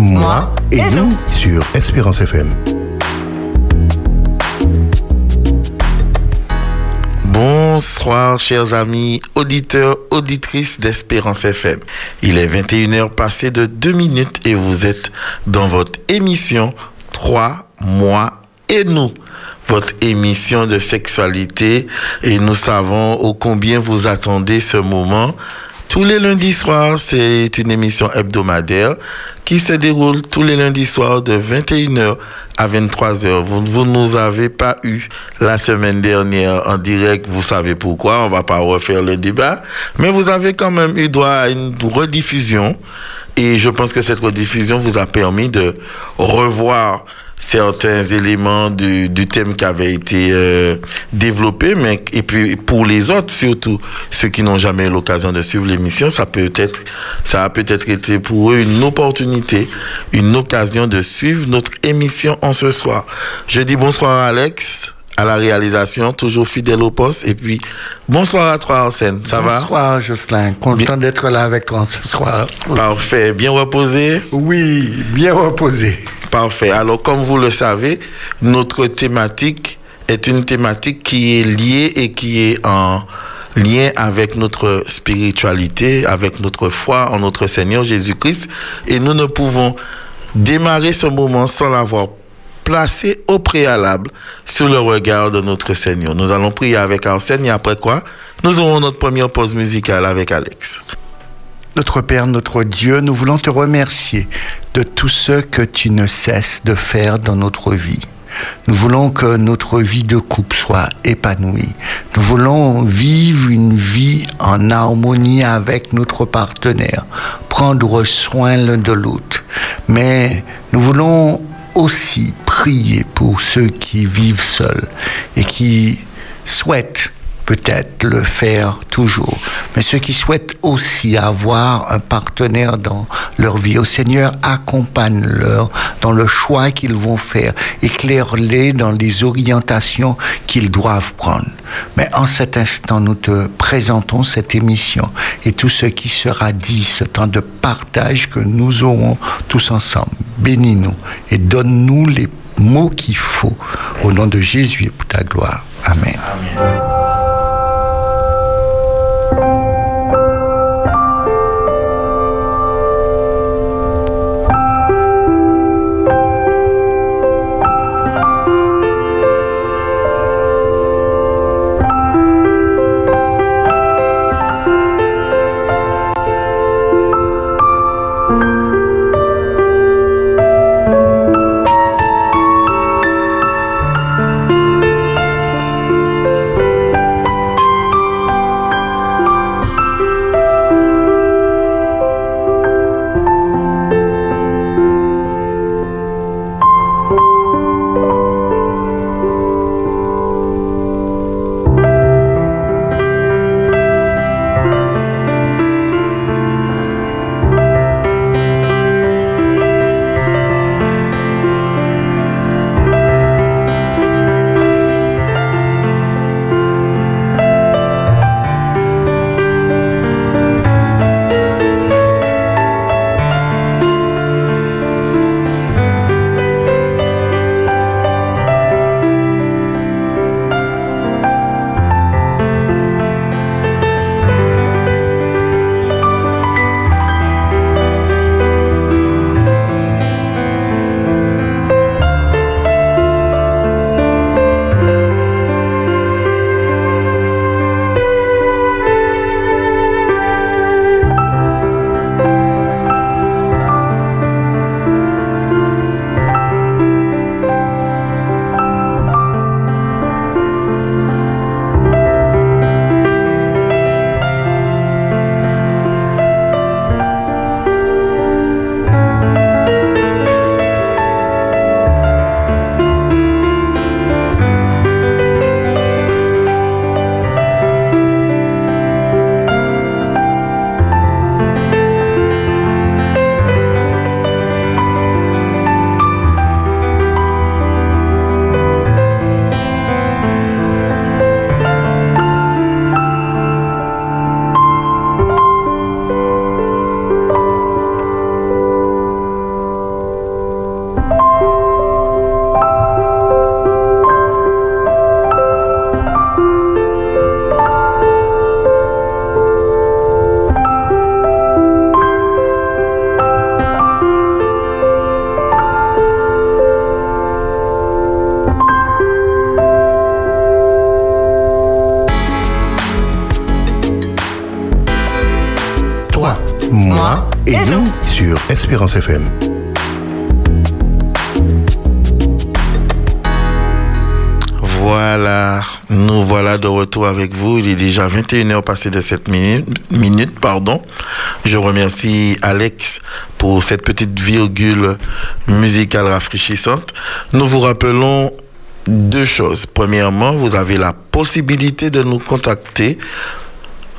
moi et, nous sur Espérance FM. Bonsoir chers amis, auditeurs, auditrices d'Espérance FM. Il est 21h passé de 2 minutes et vous êtes dans votre émission 3 mois et nous votre émission de sexualité et nous savons ô combien vous attendez ce moment tous les lundis soirs, c'est une émission hebdomadaire qui se déroule tous les lundis soirs de 21h à 23h. Vous, vous nous avez pas eu la semaine dernière en direct, vous savez pourquoi, on va pas refaire le débat, mais vous avez quand même eu droit à une rediffusion. Et je pense que cette rediffusion vous a permis de revoir certains éléments du, du thème qui avait été euh, développé, mais et puis pour les autres surtout ceux qui n'ont jamais eu l'occasion de suivre l'émission, ça peut être, ça a peut-être été pour eux une opportunité, une occasion de suivre notre émission en ce soir. Je dis bonsoir à Alex à la réalisation, toujours fidèle au poste. Et puis, bonsoir à toi, Arsène. Ça va? Bonsoir, Jocelyn. Content d'être là avec toi ce soir. Parfait. Bien reposé? Oui, bien reposé. Parfait. Alors, comme vous le savez, notre thématique est une thématique qui est liée et qui est en lien avec notre spiritualité, avec notre foi en notre Seigneur Jésus-Christ. Et nous ne pouvons démarrer ce moment sans l'avoir placé au préalable sur le regard de notre Seigneur. Nous allons prier avec Arsène et après quoi, nous aurons notre première pause musicale avec Alex. Notre Père, notre Dieu, nous voulons te remercier de tout ce que tu ne cesses de faire dans notre vie. Nous voulons que notre vie de couple soit épanouie. Nous voulons vivre une vie en harmonie avec notre partenaire, prendre soin l'un de l'autre. Mais nous voulons aussi prier pour ceux qui vivent seuls et qui souhaitent peut-être le faire toujours, mais ceux qui souhaitent aussi avoir un partenaire dans leur vie, au Seigneur, accompagne-leur dans le choix qu'ils vont faire, éclaire-les dans les orientations qu'ils doivent prendre. Mais en cet instant, nous te présentons cette émission et tout ce qui sera dit, ce temps de partage que nous aurons tous ensemble. Bénis-nous et donne-nous les mots qu'il faut au nom de Jésus et pour ta gloire. Amen. Amen. Espérance. Voilà, nous voilà de retour avec vous. Il est déjà 21h passé de 7 minutes, minutes, pardon. Je remercie Alex pour cette petite virgule musicale rafraîchissante. Nous vous rappelons deux choses. Premièrement, vous avez la possibilité de nous contacter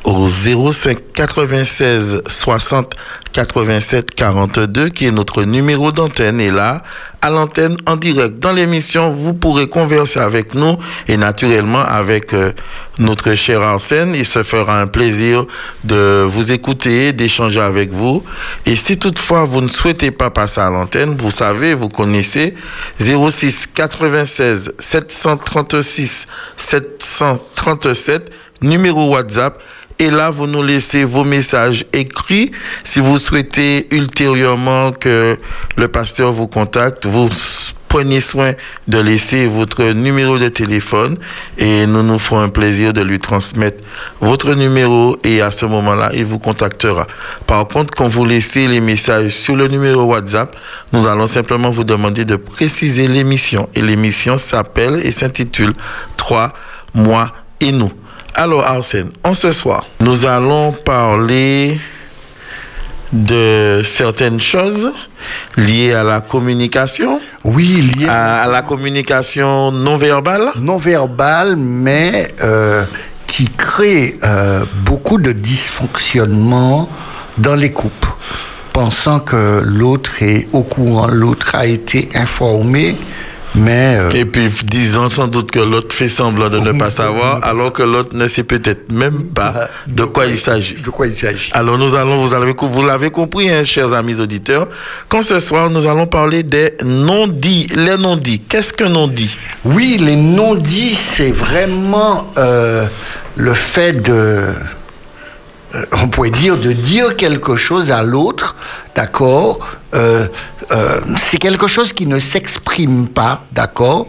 au 05 96 60 87 42 qui est notre numéro d'antenne et là à l'antenne en direct dans l'émission. Vous pourrez converser avec nous et naturellement avec euh, notre cher Arsène. Il se fera un plaisir de vous écouter d'échanger avec vous. Et si toutefois vous ne souhaitez pas passer à l'antenne vous savez vous connaissez 06 96 736 737 numéro WhatsApp et là, vous nous laissez vos messages écrits. Si vous souhaitez ultérieurement que le pasteur vous contacte, vous prenez soin de laisser votre numéro de téléphone et nous nous ferons un plaisir de lui transmettre votre numéro et à ce moment-là, il vous contactera. Par contre, quand vous laissez les messages sur le numéro WhatsApp, nous allons simplement vous demander de préciser l'émission et l'émission s'appelle et s'intitule 3 mois et nous. Alors Arsène, en ce soir, nous allons parler de certaines choses liées à la communication. Oui, liées à, la communication non verbale. Non verbale, mais euh, qui crée euh, beaucoup de dysfonctionnements dans les couples. Pensant que l'autre est au courant, l'autre a été informé, mais euh, Et puis disant sans doute que l'autre fait semblant de ne pas savoir, alors que l'autre ne sait peut-être même pas de quoi il s'agit. De quoi il s'agit. Alors nous allons, vous avez, vous l'avez compris, hein, chers amis auditeurs, quand ce soir nous allons parler des non-dits, les non-dits. Qu'est-ce qu'un non-dit Oui, les non-dits, c'est vraiment euh, le fait de, euh, on pourrait dire, de dire quelque chose à l'autre, d'accord euh, euh, C'est quelque chose qui ne s'exprime pas, d'accord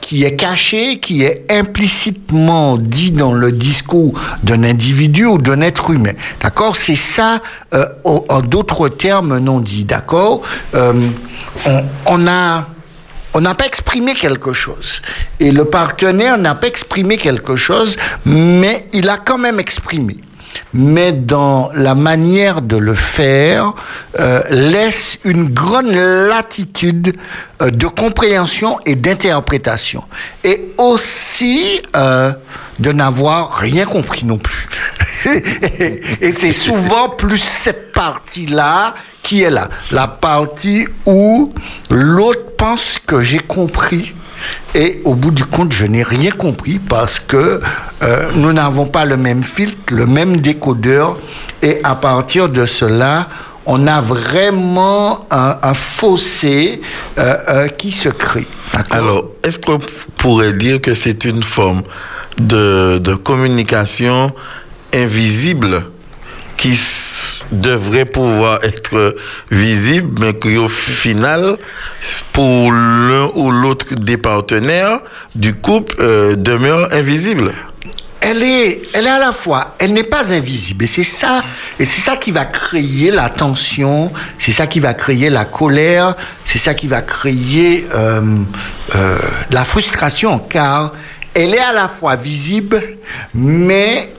Qui est caché, qui est implicitement dit dans le discours d'un individu ou d'un être humain, d'accord C'est ça, en d'autres termes non dit, d'accord on. On n'a pas exprimé quelque chose. Et le partenaire n'a pas exprimé quelque chose, mais il a quand même exprimé. Mais dans la manière de le faire, euh, laisse une grande latitude euh, de compréhension et d'interprétation. Et aussi euh, de n'avoir rien compris non plus. et c'est souvent plus cette partie-là qui est là. La partie où l'autre pense que j'ai compris. Et au bout du compte, je n'ai rien compris parce que euh, nous n'avons pas le même filtre, le même décodeur. Et à partir de cela, on a vraiment un, fossé euh, euh, qui se crée. Alors, est-ce qu'on pourrait dire que c'est une forme de, de communication invisible qui devrait pouvoir être visible, mais qui au final, pour l'un ou l'autre des partenaires du couple, euh, demeure invisible elle est, elle est à la fois, elle n'est pas invisible. Et c'est ça, et c'est ça qui va créer la tension, c'est ça qui va créer la colère, c'est ça qui va créer euh, euh, la frustration, car elle est à la fois visible, mais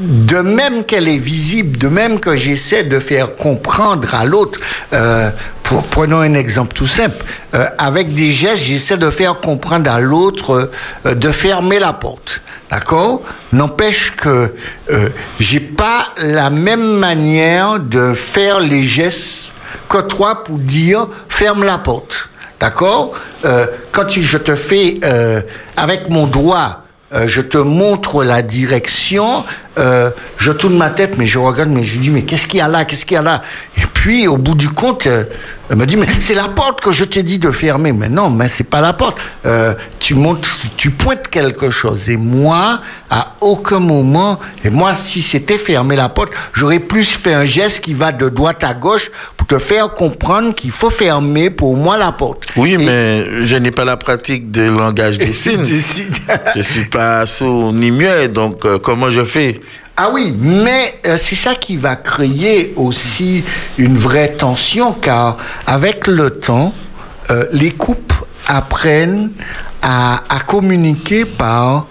de même qu'elle est visible, de même que j'essaie de faire comprendre à l'autre, euh, pour- prenons un exemple tout simple, euh, avec des gestes, j'essaie de faire comprendre à l'autre euh, de fermer la porte. D'accord? N'empêche que euh, j'ai pas la même manière de faire les gestes que toi pour dire ferme la porte. D'accord? Euh, Quand je te fais euh, avec mon doigt, je te montre la direction, euh, je tourne ma tête, mais je regarde, mais je dis, mais qu'est-ce qu'il y a là Qu'est-ce qu'il y a là? Et puis, au bout du compte, euh, elle me dit, mais c'est la porte que je t'ai dit de fermer. Mais non, mais c'est pas la porte. Euh, tu montres, tu pointes quelque chose. Et moi, à aucun moment, et moi, si c'était fermer la porte, j'aurais plus fait un geste qui va de droite à gauche pour te faire comprendre qu'il faut fermer pour moi la porte. Oui, Et- mais je n'ai pas la pratique de langage des signes. Des signes. je suis pas sourd ni muet, donc euh, comment je fais? Ah oui, mais euh, c'est ça qui va créer aussi une vraie tension, car avec le temps, euh, les couples apprennent à, à communiquer par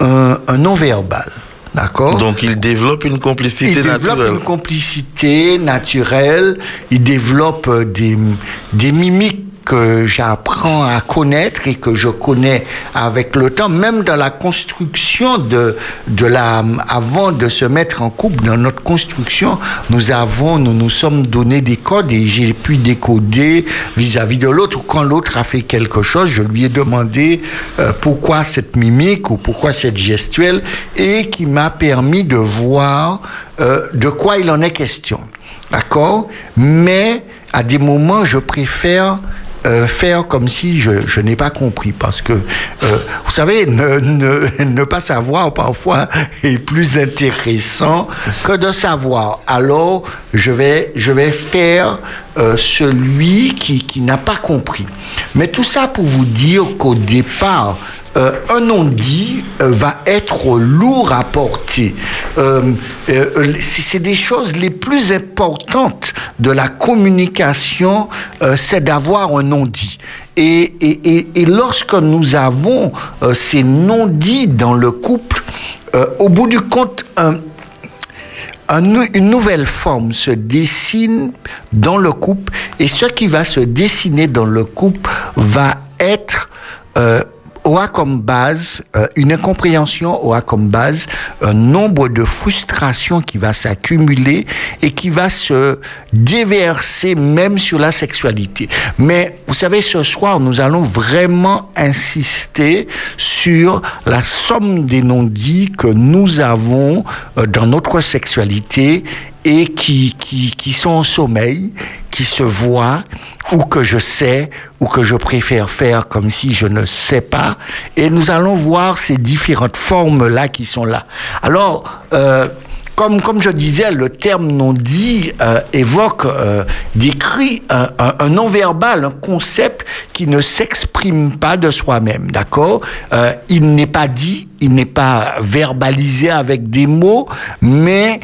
un, un non-verbal. D'accord? Donc il développe une complicité il développe naturelle. une complicité naturelle, il développe euh, des, des mimiques que j'apprends à connaître et que je connais avec le temps, même dans la construction de, de avant de se mettre en couple, dans notre construction, nous avons, nous nous sommes donné des codes et j'ai pu décoder vis-à-vis de l'autre. Quand l'autre a fait quelque chose, je lui ai demandé euh, pourquoi cette mimique ou pourquoi cette gestuelle et qui m'a permis de voir euh, de quoi il en est question. D'accord? Mais à des moments, je préfère euh, faire comme si je, je n'ai pas compris. Parce que euh, vous savez ne, ne, ne pas savoir parfois est plus intéressant que de savoir. Alors je vais je vais faire euh, celui qui, qui n'a pas compris. Mais tout ça pour vous dire qu'au départ euh, un non-dit euh, va être lourd à porter. Euh, c'est des choses les plus importantes de la communication, c'est d'avoir un non-dit. Et, lorsque nous avons ces non-dits dans le couple, au bout du compte, une nouvelle forme se dessine dans le couple et ce qui va se dessiner dans le couple va être aura comme base euh, une incompréhension aura comme base un nombre de frustrations qui va s'accumuler et qui va se déverser même sur la sexualité. Mais vous savez, ce soir, nous allons vraiment insister sur la somme des non-dits que nous avons euh, dans notre sexualité et qui, qui, qui sont au sommeil, qui se voient, ou que je sais, ou que je préfère faire comme si je ne sais pas. Et nous allons voir ces différentes formes-là qui sont là. Alors, euh, comme, comme je disais, le terme non dit euh, évoque, euh, décrit un, un- un non-verbal, un concept qui ne s'exprime pas de soi-même, d'accord? Euh, Il n'est pas dit, il n'est pas verbalisé avec des mots, mais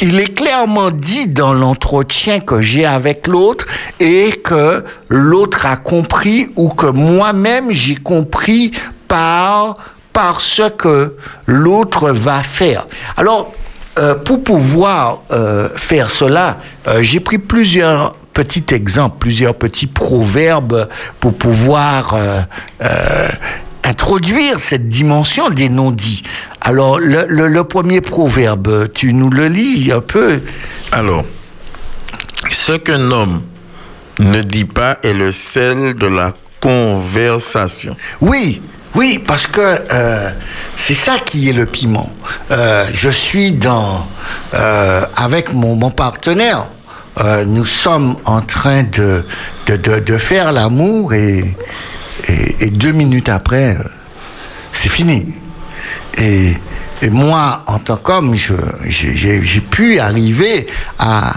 il est clairement dit dans l'entretien que j'ai avec l'autre et que l'autre a compris ou que moi-même j'ai compris par, par ce que l'autre va faire. Alors, euh, pour pouvoir euh, faire cela, euh, j'ai pris plusieurs petits exemples, plusieurs petits proverbes pour pouvoir introduire cette dimension des non-dits. Alors, le, le- le premier proverbe, tu nous le lis un peu Alors, ce qu'un homme ne dit pas est le sel de la conversation. Oui, oui, parce que euh, c'est ça qui est le piment. Euh, je suis dans euh, avec mon, mon partenaire. nous sommes en train de, de, de, de faire l'amour et, et, deux minutes après, euh, c'est fini. Et, moi, en tant qu'homme, j'ai pu arriver à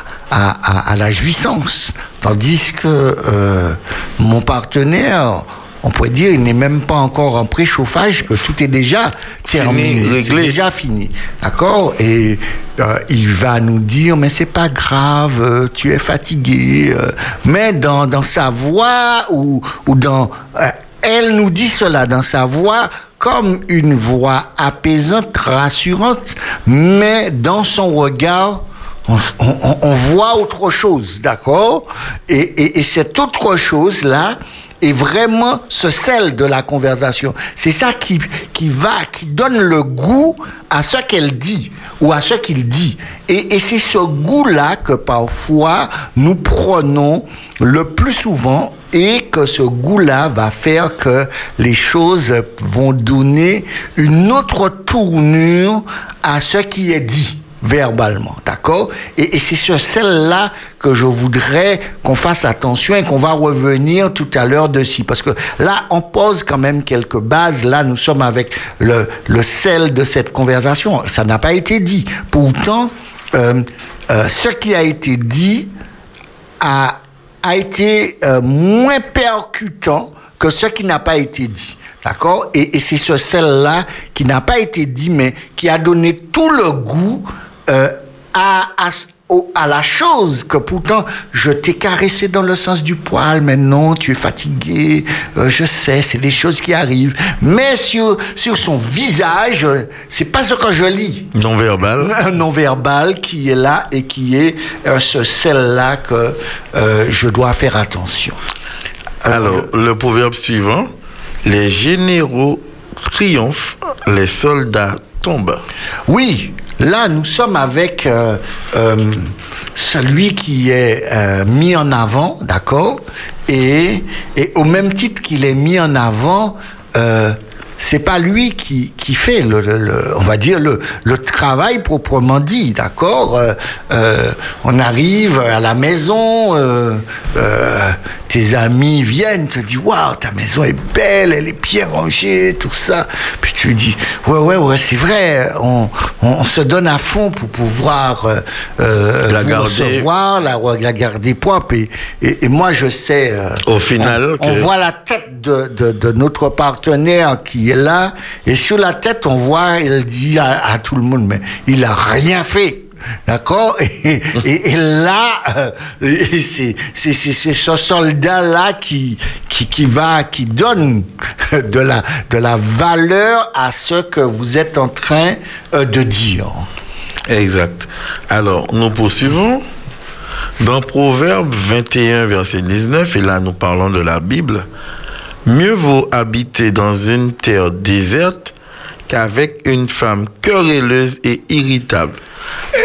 la jouissance. Tandis que euh, mon partenaire, on pourrait dire, il n'est même pas encore en préchauffage, que tout est déjà terminé, c'est réglé. déjà fini. D'accord? Et euh, il va nous dire, mais c'est pas grave, euh, tu es fatigué. euh. mais dans, dans sa voix ou, ou dans... euh, elle nous dit cela dans sa voix comme une voix apaisante, rassurante, mais dans son regard, on, on- on voit autre chose, d'accord? Et, et, et cette autre chose-là est vraiment ce sel de la conversation. C'est ça qui, qui va, qui donne le goût à ce qu'elle dit ou à ce qu'il dit. Et, et c'est ce goût-là que parfois nous prenons le plus souvent et que ce goût-là va faire que les choses vont donner une autre tournure à ce qui est dit verbalement, d'accord? Et, c'est sur celle-là que je voudrais qu'on fasse attention et qu'on va revenir tout à l'heure dessus. Parce que là, on pose quand même quelques bases. Là, nous sommes avec le, le sel de cette conversation. Ça n'a pas été dit. Pourtant, euh, euh, ce qui a été dit a, a été euh, moins percutant que ce qui n'a pas été dit. D'accord? Et, et c'est ce sel-là qui n'a pas été dit, mais qui a donné tout le goût à, à la chose que pourtant je t'ai caressé dans le sens du poil, mais non, tu es fatigué, euh, je sais, c'est des choses qui arrivent. Mais sur, sur son visage, c'est pas ce que je lis. Non verbal. Un non verbal qui est là et qui est euh, ce celle-là que euh, je dois faire attention. Alors, le proverbe suivant, les généraux triomphent, les soldats tombent. Oui, Là, nous sommes avec euh, euh, celui qui est euh, mis en avant, d'accord? Et, et, au même titre qu'il est mis en avant, c'est pas lui qui, qui fait le, le, on va dire le, le travail proprement dit, d'accord On arrive à la maison, tes amis viennent, te disent Waouh, ta maison est belle, elle est bien rangée, tout ça. Puis tu dis Ouais, ouais, ouais, c'est vrai, on, on, se donne à fond pour pouvoir euh, euh la garder. recevoir, la, la garder propre. Et, et, et, moi, je sais. Euh, Au final, on, on, voit la tête de, de, de, notre partenaire qui est là, et sur la tête, on voit, il dit à, tout le monde Mais il a rien fait. D'accord? Et, là, euh, c'est ce soldat-là qui, qui, qui, va, qui donne de la, de la valeur à ce que vous êtes en train euh, de dire. Exact. Alors, nous poursuivons. Dans Proverbe 21, verset 19, et là nous parlons de la Bible, mieux vaut habiter dans une terre déserte qu'avec une femme querelleuse et irritable.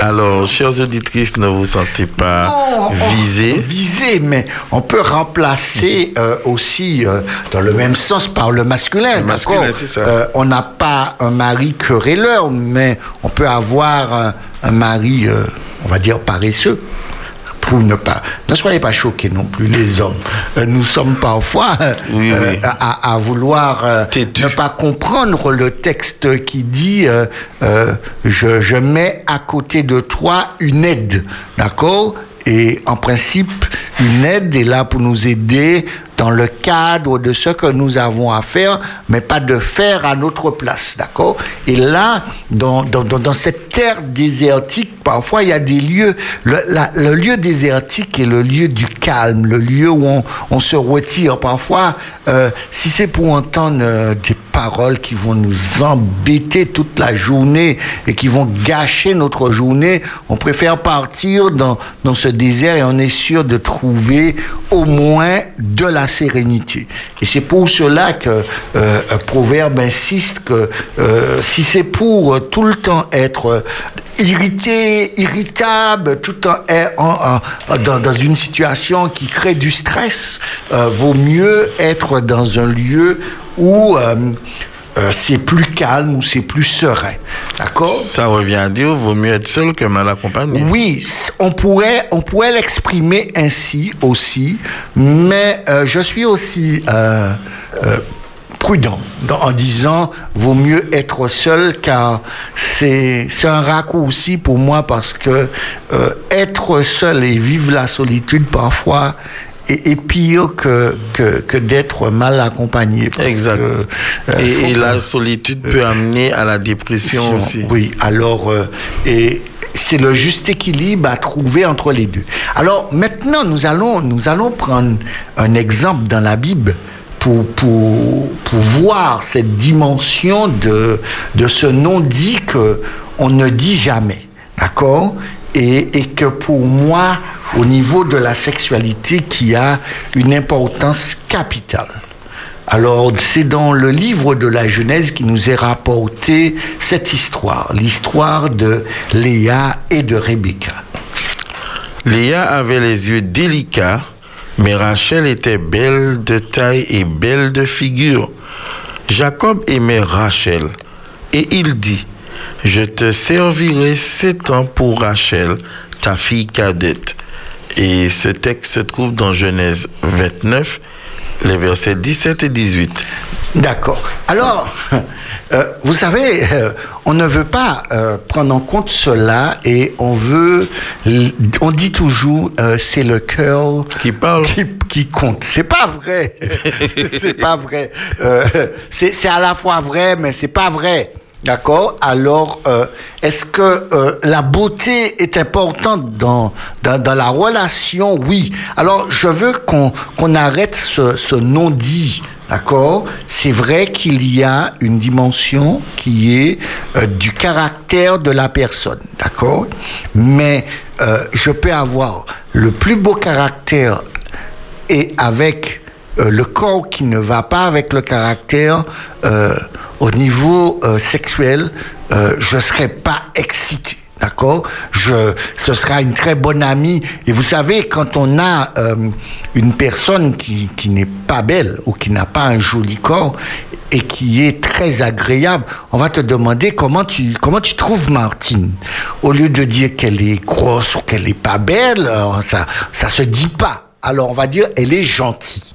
Alors, chers auditrices, ne vous sentez pas visées Visées, mais on peut remplacer euh, aussi euh, dans le même sens par le masculin. Le masculin, c'est ça. Euh, on n'a pas un mari querelleur, mais on peut avoir un, un mari, on va dire, paresseux pour ne pas. Ne soyez pas choqués non plus, les hommes. Euh, nous sommes parfois euh, oui, oui. À, à, vouloir euh, ne pas comprendre le texte qui dit je, je mets à côté de toi une aide. D'accord? Et en principe, une aide est là pour nous aider dans le cadre de ce que nous avons à faire, mais pas de faire à notre place, d'accord? Et là, dans, dans, dans, cette terre désertique, parfois il y a des lieux, le, le, lieu désertique est le lieu du calme, le lieu où on, on se retire. Parfois, euh, si c'est pour entendre euh, des paroles qui vont nous embêter toute la journée et qui vont gâcher notre journée, on préfère partir dans, dans ce désert et on est sûr de trouver au moins de la sérénité. Et c'est pour cela que euh, un proverbe insiste que euh, si c'est pour tout le temps être irrité, irritable, tout en, en, en, dans, dans, une situation qui crée du stress, euh, vaut mieux être dans un lieu où euh, c'est plus calme ou c'est plus serein. D'accord? Ça revient à dire vaut mieux être seul que mal accompagné. Oui, on pourrait, on pourrait l'exprimer ainsi aussi, mais euh, je suis aussi euh, prudent en disant vaut mieux être seul car c'est un raccourci pour moi parce que être seul et vivre la solitude parfois est, pire que, que, que d'être mal accompagné. Exact. Que, euh, et, et la solitude euh, peut amener à la dépression aussi. Oui, alors, euh, et c'est le juste équilibre à trouver entre les deux. Alors maintenant, nous allons, nous allons prendre un exemple dans la Bible. Pour, pour, pour voir cette dimension de, de ce non-dit qu'on ne dit jamais. D'accord? Et, que pour moi, au niveau de la sexualité, qui a une importance capitale. Alors, c'est dans le livre de la Genèse qui nous est rapporté cette histoire, l'histoire de Léa et de Rebecca. Léa avait les yeux délicats, mais Rachel était belle de taille et belle de figure. Jacob aimait Rachel, et il dit, je te servirai sept ans pour Rachel, ta fille cadette. Et ce texte se trouve dans Genèse 29, les versets 17 et 18. D'accord. Alors, euh, vous savez, euh, on ne veut pas euh, prendre en compte cela et on veut, on dit toujours, c'est le cœur qui parle, qui, qui compte. C'est pas vrai. c'est pas vrai. c'est à la fois vrai, mais c'est pas vrai. D'accord Alors, euh, est-ce que euh, la beauté est importante dans, dans, la relation? Oui. Alors, je veux qu'on arrête ce, non-dit. D'accord C'est vrai qu'il y a une dimension qui est euh, du caractère de la personne. D'accord Mais je peux avoir le plus beau caractère et avec euh, le corps qui ne va pas avec le caractère au niveau sexuel, je ne serai pas excité. D'accord? Je, ce sera une très bonne amie. Et vous savez, quand on a euh, une personne qui, qui n'est pas belle ou qui n'a pas un joli corps et qui est très agréable, on va te demander comment tu, comment tu trouves Martine. Au lieu de dire qu'elle est grosse ou qu'elle n'est pas belle, ça ça se dit pas. Alors on va dire elle est gentille.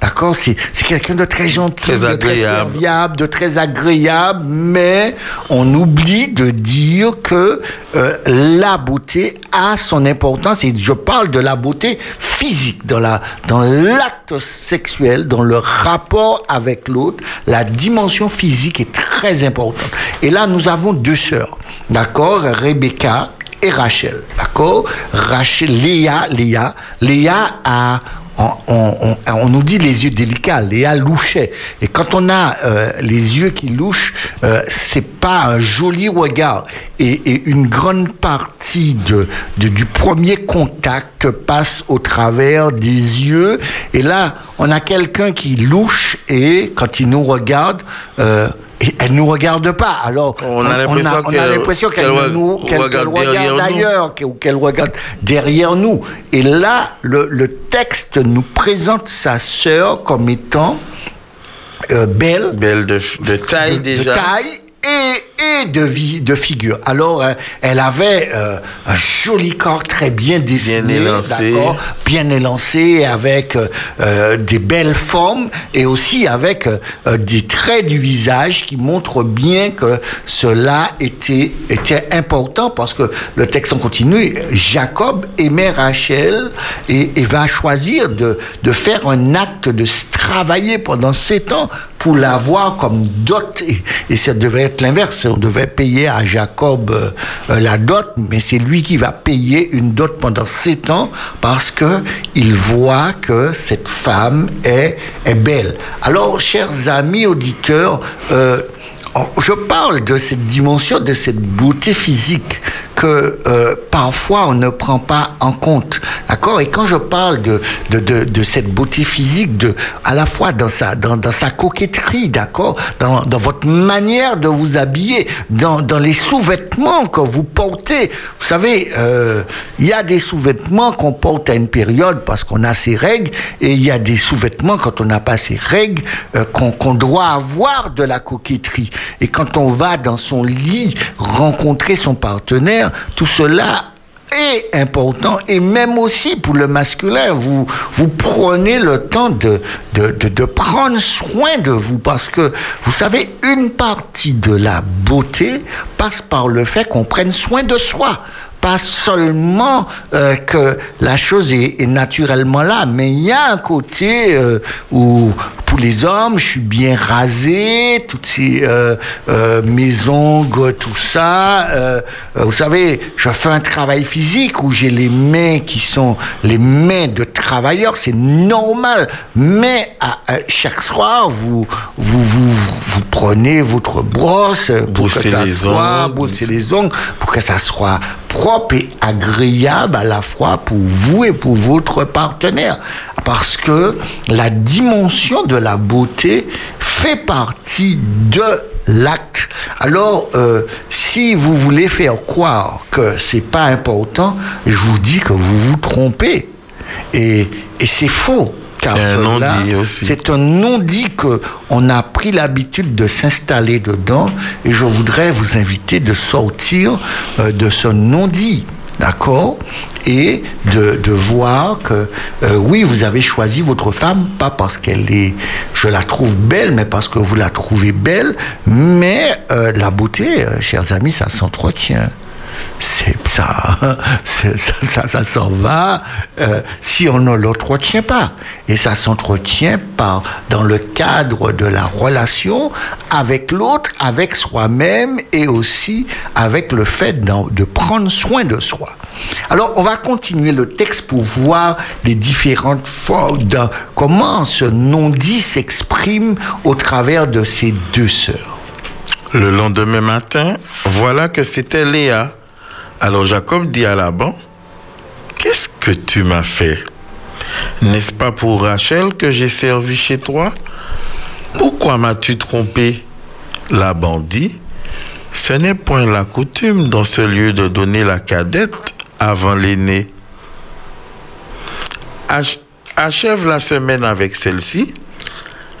D'accord C'est quelqu'un de très gentil, de très serviable, de très agréable, mais on oublie de dire que euh, la beauté a son importance. Et je parle de la beauté physique, dans la dans l'acte sexuel, dans le rapport avec l'autre. La dimension physique est très importante. Et là, nous avons deux sœurs, d'accord Rebecca et Rachel, d'accord Rachel, Léa, Léa, Léa a on, nous dit les yeux délicats, Léa louchait. Et quand on a euh, les yeux qui louchent, euh, c'est pas un joli regard. Et, une grande partie de, du premier contact passe au travers des yeux. Et là, on a quelqu'un qui louche et quand il nous regarde, euh, elle nous regarde pas. Alors, on a l'impression qu'elle nous regarde, ailleurs, ou qu'elle regarde derrière nous. Et là, le, le, texte nous présente sa sœur comme étant euh, belle, belle de, de taille déjà, de taille et, et de, de figure. Alors, euh, elle avait euh, un joli corps très bien dessiné, bien élancé, bien élancé avec euh, des belles formes et aussi avec des traits du visage qui montrent bien que cela était, était important parce que le texte en continue. Jacob aimait Rachel et, et va choisir de, de faire un acte de travailler pendant sept ans pour l'avoir comme dot. Et, et ça devait être l'inverse. On devait payer à Jacob euh, euh, la dot, mais c'est lui qui va payer une dot pendant sept ans parce que il voit que cette femme est, belle. Alors, chers amis auditeurs, euh, je parle de cette dimension, de cette beauté physique que euh, parfois on ne prend pas en compte. D'accord? Et quand je parle de, de, de, cette beauté physique, de, à la fois dans sa, dans, dans sa coquetterie, d'accord? Dans, dans votre manière de vous habiller, dans, dans les sous-vêtements que vous portez. Vous savez, euh, il y a des sous-vêtements qu'on porte à une période parce qu'on a ses règles, et il y a des sous-vêtements quand on n'a pas ses règles, euh, qu'on doit avoir de la coquetterie. Et quand on va dans son lit rencontrer son partenaire, tout cela est important. Et même aussi pour le masculin, vous, vous prenez le temps de, prendre soin de vous. Parce que vous savez, une partie de la beauté passe par le fait qu'on prenne soin de soi pas seulement euh, que la chose est, naturellement là, mais il y a un côté euh, où pour les hommes, je suis bien rasé, toutes ces euh, mes ongles, tout ça. vous savez, je fais un travail physique où j'ai les mains qui sont les mains de travailleurs, c'est normal. Mais à, chaque soir, vous vous, vous vous prenez votre brosse pour que ça soit, brosser les ongles, pour que ça soit propre et agréable à la fois pour vous et pour votre partenaire. Parce que la dimension de la beauté fait partie de l'acte. Alors, euh, si vous voulez faire croire que c'est pas important, je vous dis que vous vous trompez. Et, et c'est faux. C'est un non-dit aussi. C'est un non-dit qu'on a pris l'habitude de s'installer dedans et je voudrais vous inviter de sortir euh, de ce non-dit. D'accord? Et de, de, voir que, euh, oui, vous avez choisi votre femme, pas parce qu'elle est, je la trouve belle, mais parce que vous la trouvez belle. Mais euh, la beauté, chers amis, ça s'entretient. C'est ça, ça, s'en va euh, si on ne l'entretient pas. Et ça s'entretient par dans le cadre de la relation avec l'autre, avec soi-même et aussi avec le fait de prendre soin de soi. Alors, on va continuer le texte pour voir les différentes formes de comment ce non-dit s'exprime au travers de ces deux sœurs. Le lendemain matin, voilà que c'était Léa. Alors Jacob dit à Laban, Qu'est-ce que tu m'as fait? N'est-ce pas pour Rachel que j'ai servi chez toi? Pourquoi m'as-tu trompé? Laban dit, Ce n'est point la coutume dans ce lieu de donner la cadette avant l'aîné. Achève la semaine avec celle-ci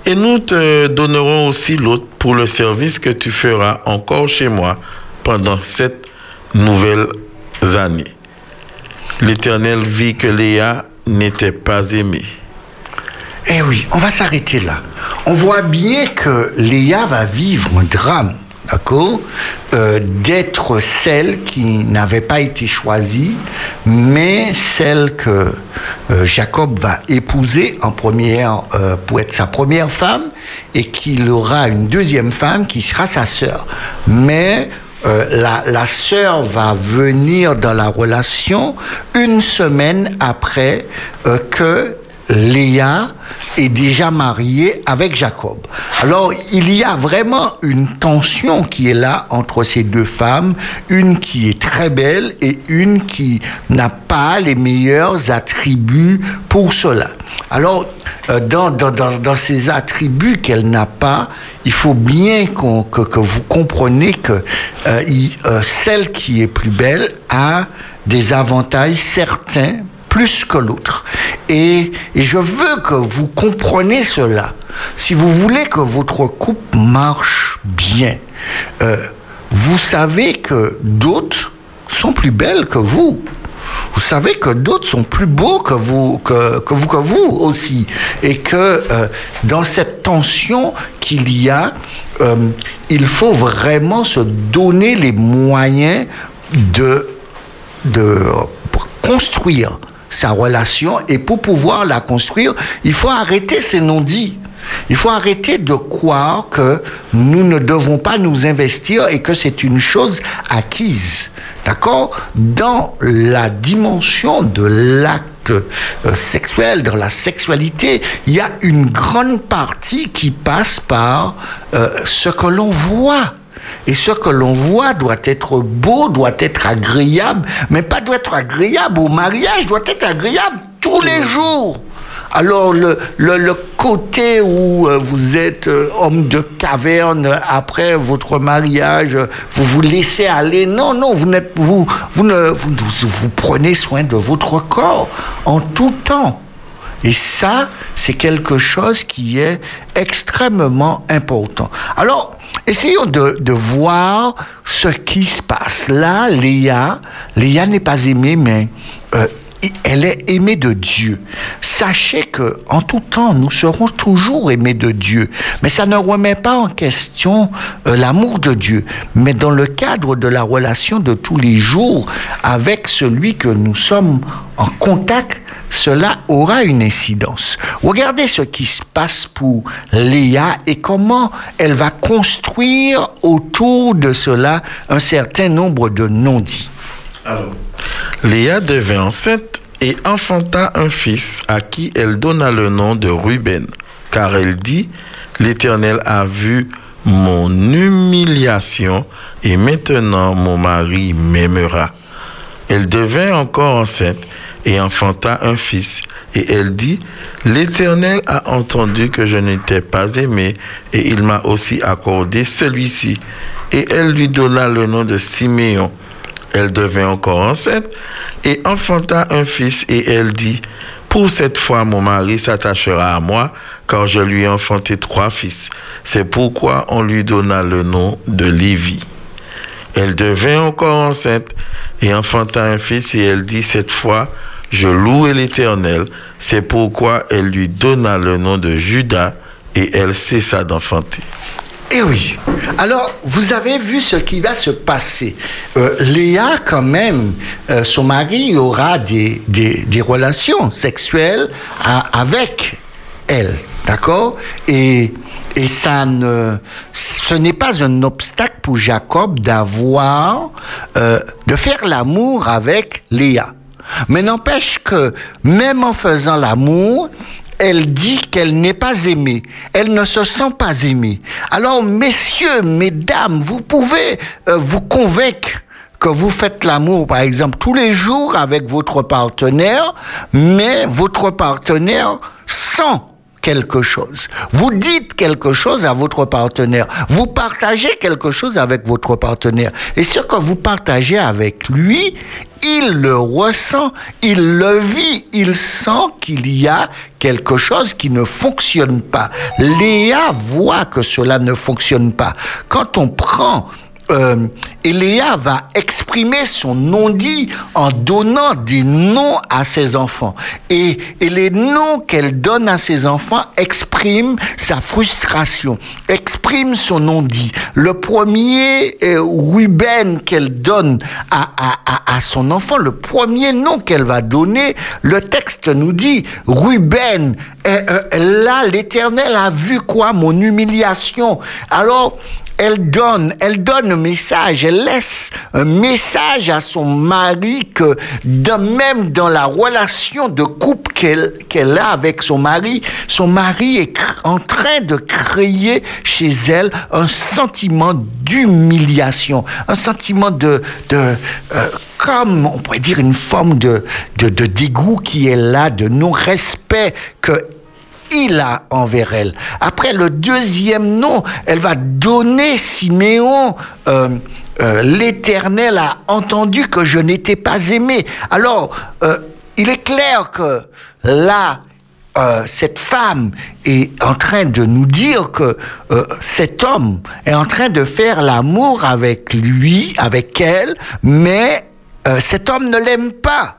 et nous te donnerons aussi l'autre pour le service que tu feras encore chez moi pendant sept nouvelles années. L'Éternel vit que Léa n'était pas aimée. Eh oui, on va s'arrêter là. On voit bien que Léa va vivre un drame d'accord, euh, d'être celle qui n'avait pas été choisie, mais celle que euh, Jacob va épouser en première euh, pour être sa première femme, et qu'il aura une deuxième femme qui sera sa sœur. Mais la, la sœur va venir dans la relation une semaine après que Léa est déjà mariée avec Jacob. Alors il y a vraiment une tension qui est là entre ces deux femmes, une qui est très belle et une qui n'a pas les meilleurs attributs pour cela. Alors euh, dans, ces attributs qu'elle n'a pas, il faut bien que, que, vous compreniez que euh, euh, celle qui est plus belle a des avantages certains plus que l'autre. Et, je veux que vous compreniez cela. Si vous voulez que votre couple marche bien, euh, vous savez que d'autres sont plus belles que vous. Vous savez que d'autres sont plus beaux que vous, que, vous, que vous aussi. Et que euh, dans cette tension qu'il y a, euh, il faut vraiment se donner les moyens de, de construire sa relation et pour pouvoir la construire, il faut arrêter ces non-dits. Il faut arrêter de croire que nous ne devons pas nous investir et que c'est une chose acquise. D'accord? Dans la dimension de l'acte euh, sexuel, dans la sexualité, il y a une grande partie qui passe par euh, ce que l'on voit. Et ce que l'on voit doit être beau, doit être agréable, mais pas doit être agréable au mariage, doit être agréable tous les jours. Alors le, le, côté où euh, vous êtes euh, homme de caverne après votre mariage, vous vous laissez aller. Non, non, vous, vous, vous, ne, vous, vous prenez soin de votre corps en tout temps. Et ça, c'est quelque chose qui est extrêmement important. Alors, essayons de, voir ce qui se passe. Là, Léa, Léa n'est pas aimée, mais euh, elle est aimée de Dieu. Sachez que en tout temps, nous serons toujours aimés de Dieu. Mais ça ne remet pas en question euh, l'amour de Dieu. Mais dans le cadre de la relation de tous les jours avec celui que nous sommes en contact, cela aura une incidence. Regardez ce qui se passe pour Léa et comment elle va construire autour de cela un certain nombre de non-dits. Léa devint enceinte et enfanta un fils à qui elle donna le nom de Ruben, car elle dit, l'Éternel a vu mon humiliation et maintenant mon mari m'aimera. Elle devint encore enceinte et enfanta un fils. Et elle dit, l'Éternel a entendu que je n'étais pas aimée et il m'a aussi accordé celui-ci. Et elle lui donna le nom de Siméon. Elle devint encore enceinte et enfanta un fils et elle dit, pour cette fois mon mari s'attachera à moi car je lui ai enfanté trois fils. C'est pourquoi on lui donna le nom de Lévi. Elle devint encore enceinte et enfanta un fils et elle dit cette fois, je louai l'Éternel. C'est pourquoi elle lui donna le nom de Judas et elle cessa d'enfanter. Eh oui. Alors, vous avez vu ce qui va se passer. Euh, Léa, quand même, euh, son mari aura des, des, relations sexuelles avec elle. D'accord? Et, et ça ne, ce n'est pas un obstacle pour Jacob d'avoir, euh, de faire l'amour avec Léa. Mais n'empêche que, même en faisant l'amour, elle dit qu'elle n'est pas aimée. Elle ne se sent pas aimée. Alors, messieurs, mesdames, vous pouvez euh, vous convaincre que vous faites l'amour, par exemple, tous les jours avec votre partenaire, mais votre partenaire sent quelque chose. Vous dites quelque chose à votre partenaire. Vous partagez quelque chose avec votre partenaire. Et ce que vous partagez avec lui, il le ressent, il le vit, il sent qu'il y a quelque chose qui ne fonctionne pas. Léa voit que cela ne fonctionne pas. Quand on prend euh, et Léa va exprimer son non-dit en donnant des noms à ses enfants. Et, et les noms qu'elle donne à ses enfants expriment sa frustration, expriment son non-dit. Le premier, euh, Ruben, qu'elle donne à, à, à, à son enfant, le premier nom qu'elle va donner, le texte nous dit, Ruben, euh, euh, là, l'Éternel a vu quoi Mon humiliation? Alors, elle donne, elle donne un message, elle laisse un message à son mari que même dans la relation de couple qu'elle a avec son mari, son mari est en train de créer chez elle un sentiment d'humiliation, un sentiment de, de euh, comme on pourrait dire une forme de, de, de dégoût qui est là, de non-respect que il a envers elle. Après le deuxième nom, elle va donner Siméon. euh, euh, L'Éternel a entendu que je n'étais pas aimé. Alors, euh, il est clair que là, cette femme est en train de nous dire que cet homme est en train de faire l'amour avec lui, avec elle, mais cet homme ne l'aime pas.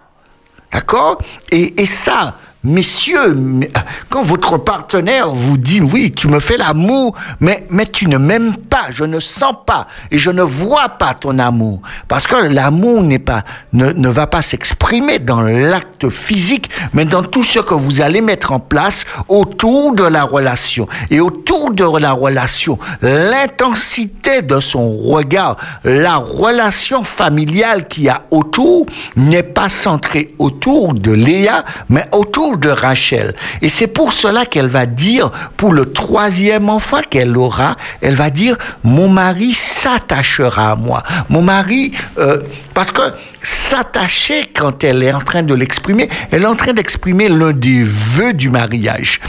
D'accord? Et, et ça, messieurs, m- quand votre partenaire vous dit oui, tu me fais l'amour, mais, mais tu ne m'aimes pas, je ne sens pas et je ne vois pas ton amour. Parce que l'amour n'est pas, ne, ne va pas s'exprimer dans l'acte physique, mais dans tout ce que vous allez mettre en place autour de la relation. Et autour de la relation, l'intensité de son regard, la relation familiale qu'il y a autour n'est pas centrée autour de Léa, mais autour de Rachel. Et c'est pour cela qu'elle va dire, pour le troisième enfant qu'elle aura, elle va dire, mon mari s'attachera à moi. Mon mari, euh, parce que s'attacher, quand elle est en train de l'exprimer, elle est en train d'exprimer l'un des vœux du mariage.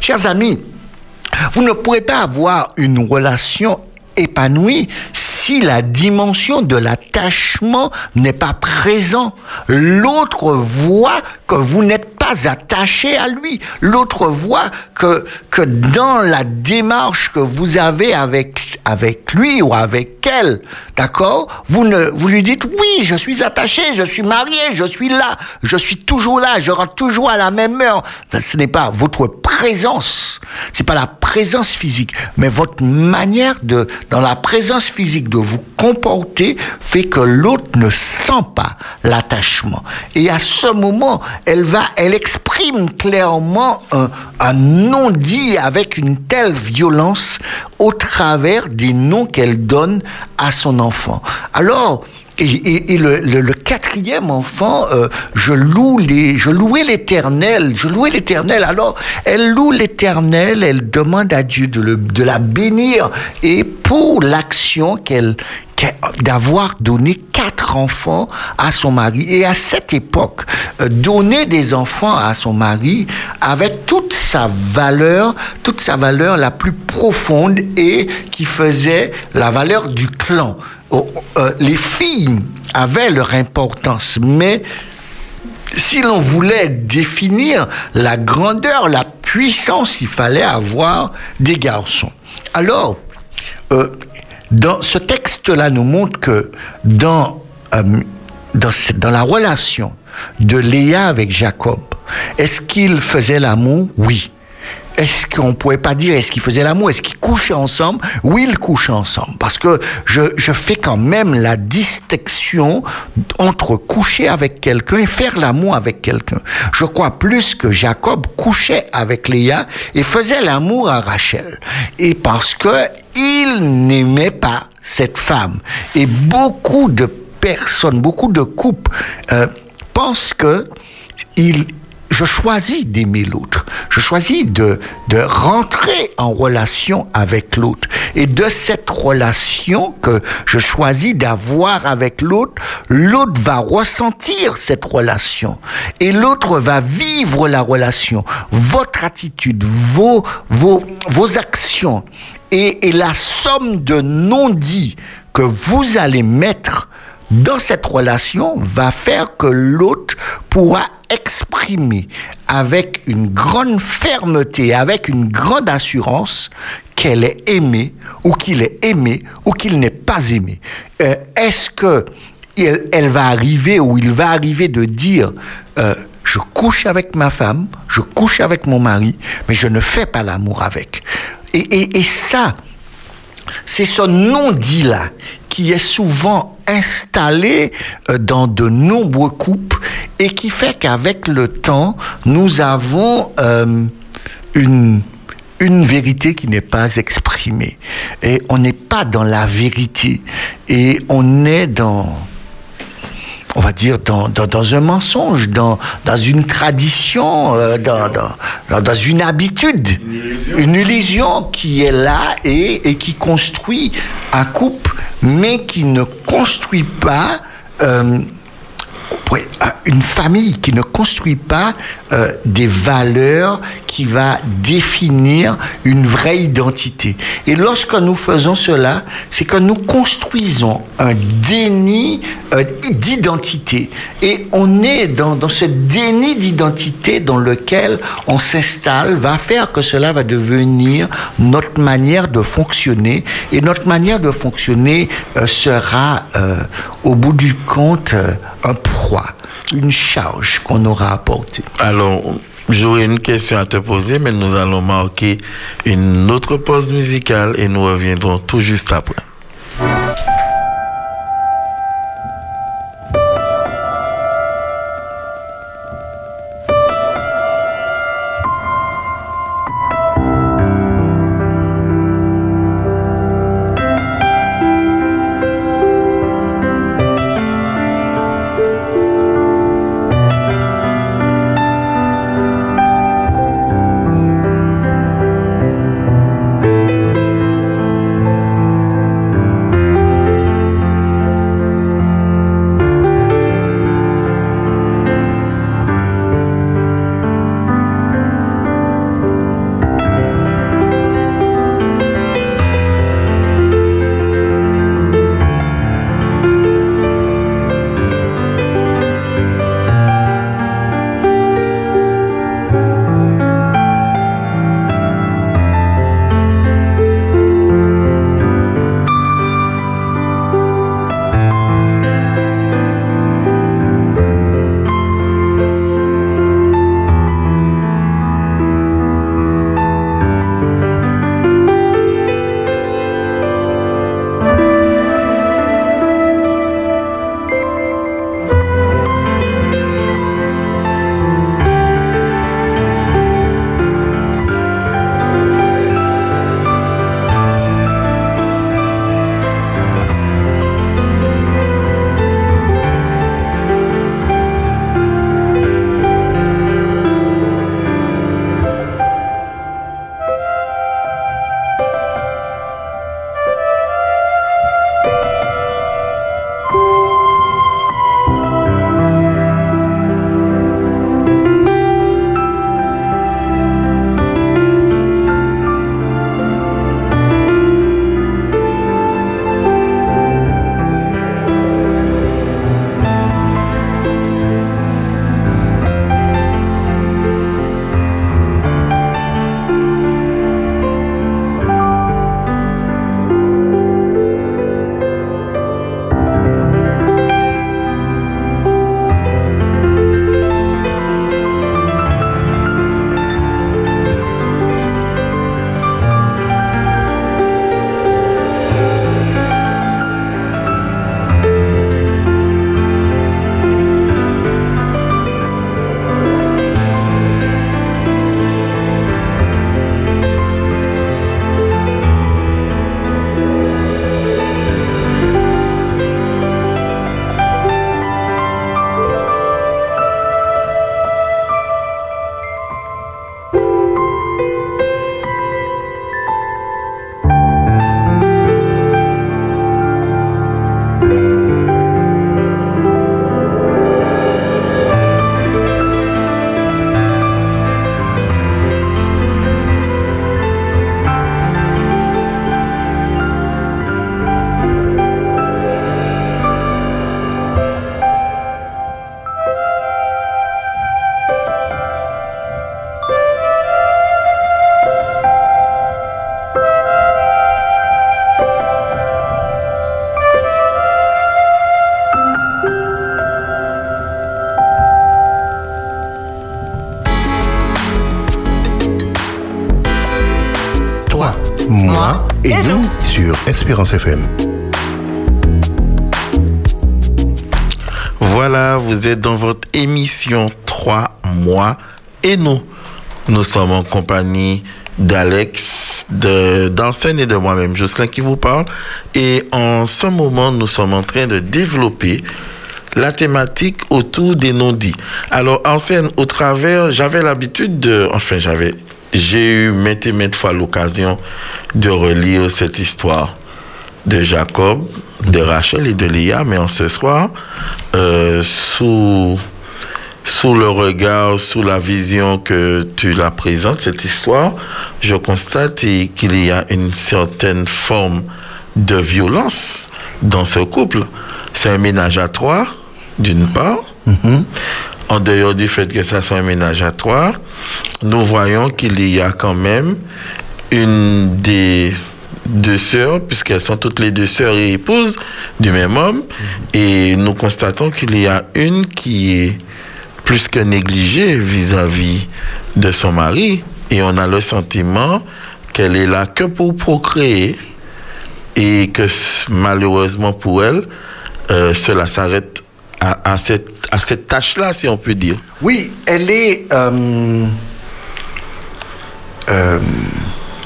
Chers amis, vous ne pourrez pas avoir une relation épanouie si la dimension de l'attachement n'est pas présent. L'autre voit que vous n'êtes pas attaché à lui. L'autre voit que, que dans la démarche que vous avez avec, avec lui ou avec elle, d'accord, vous, ne, vous lui dites oui, je suis attaché, je suis marié, je suis là, je suis toujours là, je rentre toujours à la même heure. Ce n'est pas votre présence, c'est pas la présence physique, mais votre manière de, dans la présence physique de vous comporter fait que l'autre ne sent pas l'attachement. Et à ce moment, elle va, elle exprime clairement un, non-dit avec une telle violence au travers des noms qu'elle donne à son enfant. Alors, et, le, quatrième enfant, euh, je loue louais l'Éternel, je louais l'Éternel. Alors, elle loue l'Éternel, elle demande à Dieu de la bénir et pour l'action qu'elle d'avoir donné quatre enfants à son mari. Et à cette époque, euh, donner des enfants à son mari avait toute sa valeur, toute sa valeur la plus profonde et qui faisait la valeur du clan. Oh, euh, les filles avaient leur importance, mais si l'on voulait définir la grandeur, la puissance, il fallait avoir des garçons. Alors, euh, dans ce texte-là nous montre que dans, euh, dans, dans, la relation de Léa avec Jacob, est-ce qu'il faisait l'amour? Oui. Est-ce qu'on pourrait pas dire, est-ce qu'ils faisaient l'amour, est-ce qu'ils couchaient ensemble Oui, ils couchaient ensemble? Parce que je, je fais quand même la distinction entre coucher avec quelqu'un et faire l'amour avec quelqu'un. Je crois plus que Jacob couchait avec Léa et faisait l'amour à Rachel. Et parce que il n'aimait pas cette femme. Et beaucoup de personnes, beaucoup de couples euh, pensent que il, je choisis d'aimer l'autre. Je choisis de, de rentrer en relation avec l'autre. Et de cette relation que je choisis d'avoir avec l'autre, l'autre va ressentir cette relation. Et l'autre va vivre la relation. Votre attitude, vos, vos, vos actions et, et la somme de non-dits que vous allez mettre dans cette relation va faire que l'autre pourra exprimer avec une grande fermeté, avec une grande assurance qu'elle est aimée ou qu'il est aimé ou qu'il n'est pas aimé. Euh, Est-ce que elle, va arriver ou il va arriver de dire euh, je couche avec ma femme, je couche avec mon mari, mais je ne fais pas l'amour avec. Et ça, c'est ce non-dit là qui est souvent installé euh, dans de nombreux couples et qui fait qu'avec le temps, nous avons euh, une, une vérité qui n'est pas exprimée. Et on n'est pas dans la vérité. Et on est dans on va dire, dans, dans, dans, un mensonge, dans, dans une tradition, euh, dans, dans, dans, une habitude, une illusion. une illusion. qui est là et, et qui construit un couple, mais qui ne construit pas euh, une famille qui ne construit pas euh, des valeurs qui va définir une vraie identité. Et lorsque nous faisons cela, c'est que nous construisons un déni euh, d'identité. Et on est dans, dans ce déni d'identité dans lequel on s'installe, va faire que cela va devenir notre manière de fonctionner. Et notre manière de fonctionner euh, sera, au bout du compte, un une charge qu'on aura apportée. Alors, j'aurais une question à te poser, mais nous allons marquer une autre pause musicale et nous reviendrons tout juste après. Voilà, vous êtes dans votre émission 3 mois et nous, nous sommes en compagnie d'Alex, d'Arsène et de moi-même, Jocelyn qui vous parle. Et en ce moment, nous sommes en train de développer la thématique autour des non-dits. Alors, Arsène, au travers, j'avais l'habitude de, enfin, j'avais, j'ai eu maintes et maintes fois l'occasion de relire cette histoire de Jacob, de Rachel et de Léa, mais en ce soir, euh, sous, sous le regard, sous la vision que tu la présentes, cette histoire, je constate qu'il y a une certaine forme de violence dans ce couple. C'est un ménage à trois, d'une part. En dehors du fait que ça soit un ménage à trois, nous voyons qu'il y a quand même une des deux sœurs, puisqu'elles sont toutes les deux sœurs et épouses du même homme, et nous constatons qu'il y a une qui est plus que négligée vis-à-vis de son mari, et on a le sentiment qu'elle est là que pour procréer, et que malheureusement pour elle, euh, cela s'arrête à, cette, à cette tâche-là, si on peut dire. Oui, elle est... Euh, euh,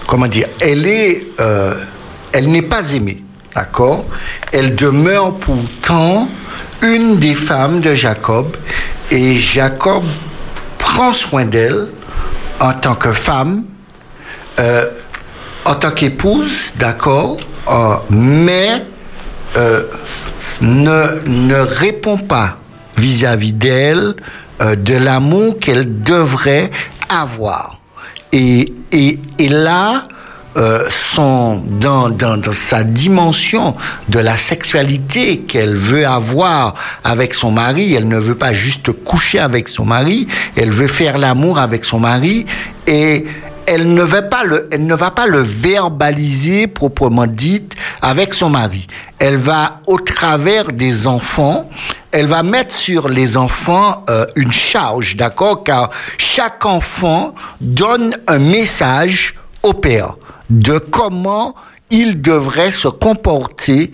comment dire Elle est... Euh, elle n'est pas aimée, d'accord? Elle demeure pourtant une des femmes de Jacob, et Jacob prend soin d'elle en tant que femme, euh, en tant qu'épouse, d'accord, euh, mais ne, ne répond pas vis-à-vis d'elle de l'amour qu'elle devrait avoir. Et, et, et là, euh, dans, dans, dans, sa dimension de la sexualité qu'elle veut avoir avec son mari, elle ne veut pas juste coucher avec son mari, elle veut faire l'amour avec son mari et elle ne va pas le, verbaliser proprement dit avec son mari. Elle va, au travers des enfants, elle va mettre sur les enfants euh, une charge, d'accord? Car chaque enfant donne un message au père de comment il devrait se comporter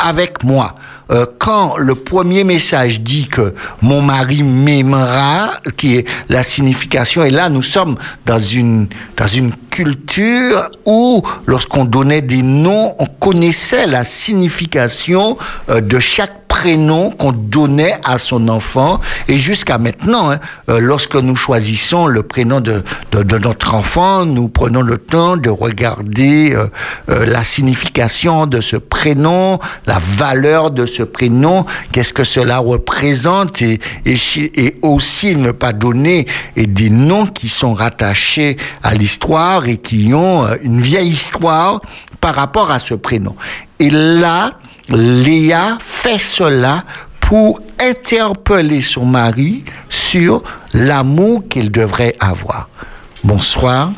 avec moi. Euh, quand le premier message dit que mon mari m'aimera, qui est la signification, et là nous sommes dans une, dans une culture où lorsqu'on donnait des noms, on connaissait la signification euh, de chaque prénom qu'on donnait à son enfant. Et jusqu'à maintenant, hein, euh, lorsque nous choisissons le prénom de, de, de, notre enfant, nous prenons le temps de regarder euh, euh, la signification de ce prénom, la valeur de ce prénom, qu'est-ce que cela représente et, et, aussi ne pas donner des noms qui sont rattachés à l'histoire et qui ont une vieille histoire par rapport à ce prénom. Et là, Léa fait cela pour interpeller son mari sur l'amour qu'il devrait avoir. Bonsoir.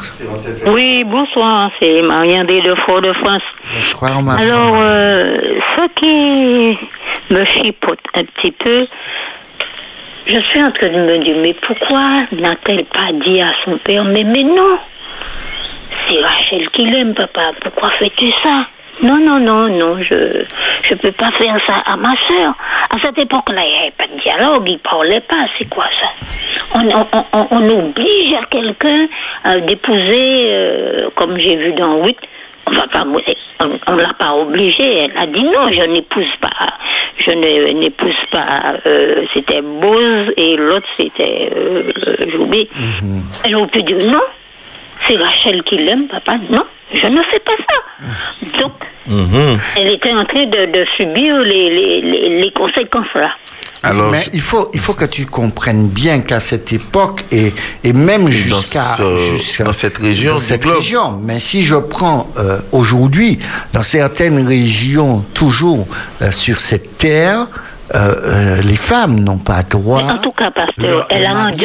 Oui, bonsoir. C'est Marianne de Fort-de-France. Bonsoir, ma Alors, euh, ce qui me chipote un petit peu, je suis en train de me dire, mais pourquoi n'a-t-elle pas dit à son père, mais, mais non, c'est Rachel qui l'aime, papa, pourquoi fais-tu ça? Non, non, non, non, je ne peux pas faire ça à ma soeur. À cette époque-là, il n'y avait pas de dialogue, il ne parlait pas, c'est quoi ça? On, on, on, on, oblige à quelqu'un euh, d'épouser, euh, comme j'ai vu dans 8, on va pas on, l'a pas obligé. Elle a dit non je n'épouse pas. Je n'épouse pas. Euh, c'était Bose et l'autre c'était euh, Joubé mm-hmm. elle aurait pu dire non. C'est Rachel qui l'aime papa non je ne fais pas ça. Donc, mmh. elle était en train de, de subir les, les, les, conséquences là. Alors, mais il faut, il faut que tu comprennes bien qu'à cette époque et, et même jusqu'à jusqu dans cette région, dans cette région. Mais si je prends euh, aujourd'hui, dans certaines régions, toujours euh, sur cette terre, euh, euh, les femmes n'ont pas droit. Mais en tout cas, pasteur, elle, a rendu,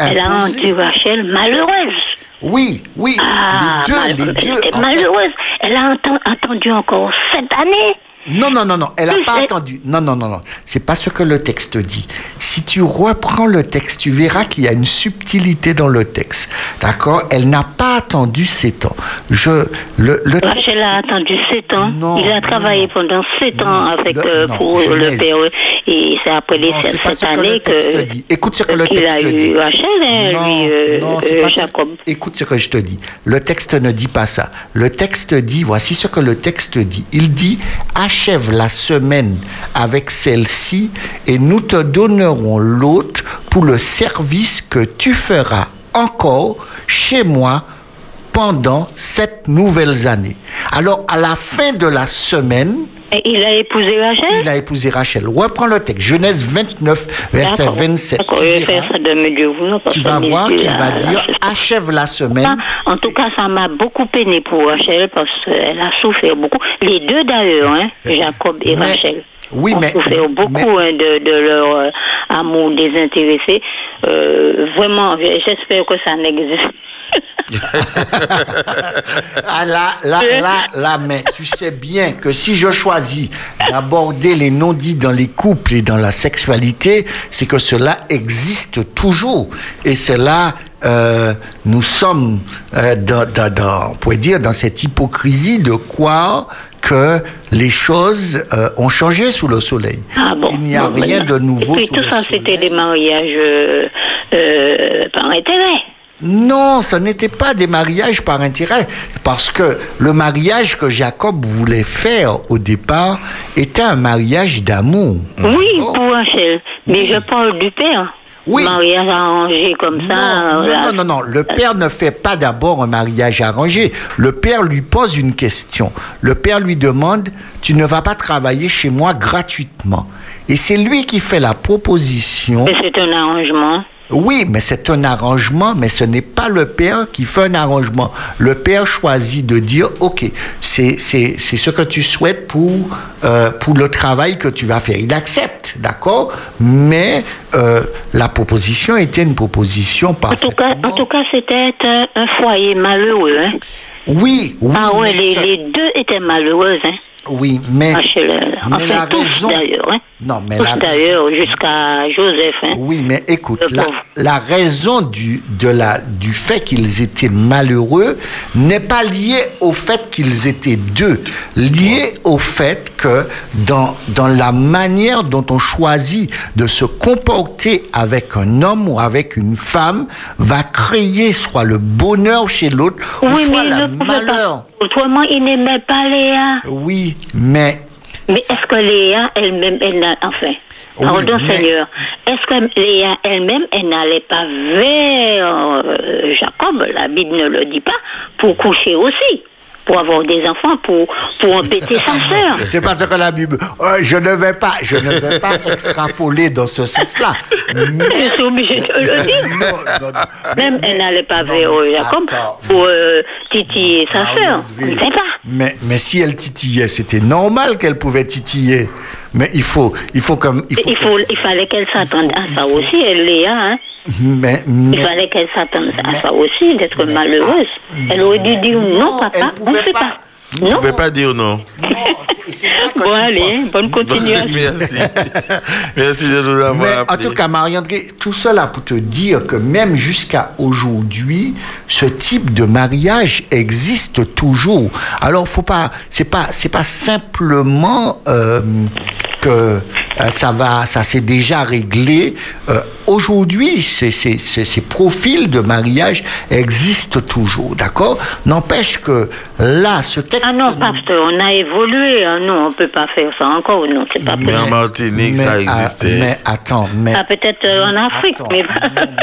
elle a rendu Rachel malheureuse. Oui, oui, ah, les deux, les deux. Elle malheureuse. Elle a attendu encore sept années. Non, non, non, non, elle n'a pas attendu. Non, non, non, non. C'est pas ce que le texte dit. si tu reprends le texte, tu verras qu'il y a une subtilité dans le texte. D'accord? Elle n'a pas attendu sept ans. Je, le, le Rachel a attendu 7 ans. Non, il a travaillé non. pendant 7 Non, ans avec, le- euh, non, pour le Genèse. Et c'est après les Non, c'est pas cette ce que le année texte que. dit. Écoute ce que le texte a dit. eu hein, lui, euh, c'est euh, pas ça. Jacob. Écoute ce que je te dis. Le texte ne dit pas ça. Le texte dit, voici ce que le texte dit. Il dit, achève la semaine avec celle-ci et nous te donnerons l'autre pour le service que tu feras encore chez moi pendant sept nouvelles années. Alors, à la fin de la semaine, Et il a épousé Rachel il a épousé Rachel. Reprends le texte. Genèse 29, verset D'accord. 27. D'accord, Tu verras. ça Tu vas voir qu'il va dire achève la semaine. En tout cas, ça m'a beaucoup peiné pour Rachel parce qu'elle a souffert beaucoup. Les deux d'ailleurs, hein, Jacob et Mais- Rachel. oui, ont mais- souffert beaucoup mais- hein, de, de leur euh, amour désintéressé. Euh, vraiment, j'espère que ça n'existe. Ah là, là, là, là, mais tu sais bien que si je choisis d'aborder les non-dits dans les couples et dans la sexualité, c'est que cela existe toujours. Et c'est là, euh, nous sommes euh, dans, dans- dans- on pourrait dire, dans cette hypocrisie de croire que les choses euh, ont changé sous le soleil. Ah bon, Il n'y a bon, rien ben, de nouveau Et sous tout le ça, c'était des mariages euh, par intérêt. Non, ce n'était pas des mariages par intérêt, parce que le mariage que Jacob voulait faire au départ était un mariage d'amour. Oui, pour Rachel. Mais je parle du père. Oui. Mariage arrangé comme ça. Non, non, non, non. Le père ne fait pas d'abord un mariage arrangé. Le père lui pose une question. Le père lui demande, tu ne vas pas travailler chez moi gratuitement. Et c'est lui qui fait la proposition. C'est un arrangement. Oui, mais c'est un arrangement, mais ce n'est pas le père qui fait un arrangement. Le père choisit de dire, OK, c'est c'est- c'est ce que tu souhaites pour, euh, pour le travail que tu vas faire. Il accepte, d'accord Mais euh, la proposition était une proposition parfaitement... en tout cas, c'était un, un foyer malheureux. Hein. Oui, oui, ah ouais, les, les deux étaient malheureuses. Hein. Oui, mais... Mais enfin, la tous raison-. Hein. Non, mais tous la d'ailleurs, jusqu'à Joseph. Hein. Oui, mais écoute, la, la raison du, de la, du fait qu'ils étaient malheureux n'est pas liée au fait qu'ils étaient deux, liée au fait que dans, dans la manière dont on choisit de se comporter avec un homme ou avec une femme va créer soit le bonheur chez l'autre ou soit le malheur. Autrement, il n'aimait pas Léa. Oui, mais Mais est-ce que Léa elle-même, elle n'a. Enfin, Oui, pardon mais- Seigneur, est-ce que Léa elle-même, elle n'allait pas vers euh, Jacob, la Bible ne le dit pas, pour coucher aussi, pour avoir des enfants, pour, pour embêter sa sœur C'est parce que la Bible. euh, je ne vais pas, je ne vais pas extrapoler dans ce sens-là. Je suis obligée de le dire. Non, non, non. Même Mais- elle n'allait pas vers Jacob attends. pour euh, titiller sa Ah sœur. oui, On oui. ne sait pas. Mais, mais si elle titillait, c'était normal qu'elle pouvait titiller. Mais il faut, il faut comme, il faut, Il, faut, il fallait qu'elle s'attende à ça aussi, elle, Léa. Hein. mais, Il fallait qu'elle s'attende à ça aussi, d'être malheureuse. Elle aurait dû dire non, papa, on ne sait pas. pas. Je ne vais pas dire non. non, Bon, allez, bonne continuation. Merci. Merci de nous avoir Mais en tout cas, Marie-André, tout cela pour te dire que même jusqu'à aujourd'hui, ce type de mariage existe toujours. Alors, faut pas, c'est pas, c'est pas simplement euh, que euh, ça va, ça s'est déjà réglé. Euh, aujourd'hui, ces, ces, ces, ces profils de mariage existent toujours, d'accord? N'empêche que là, ce texte. Ah non, pasteur, on a évolué. Ah non, on ne peut pas faire ça encore. Non, c'est pas Mais possible. en Martinique, mais, ça existait. mais attends, mais. Ah, peut-être euh, en Afrique, Attends, mais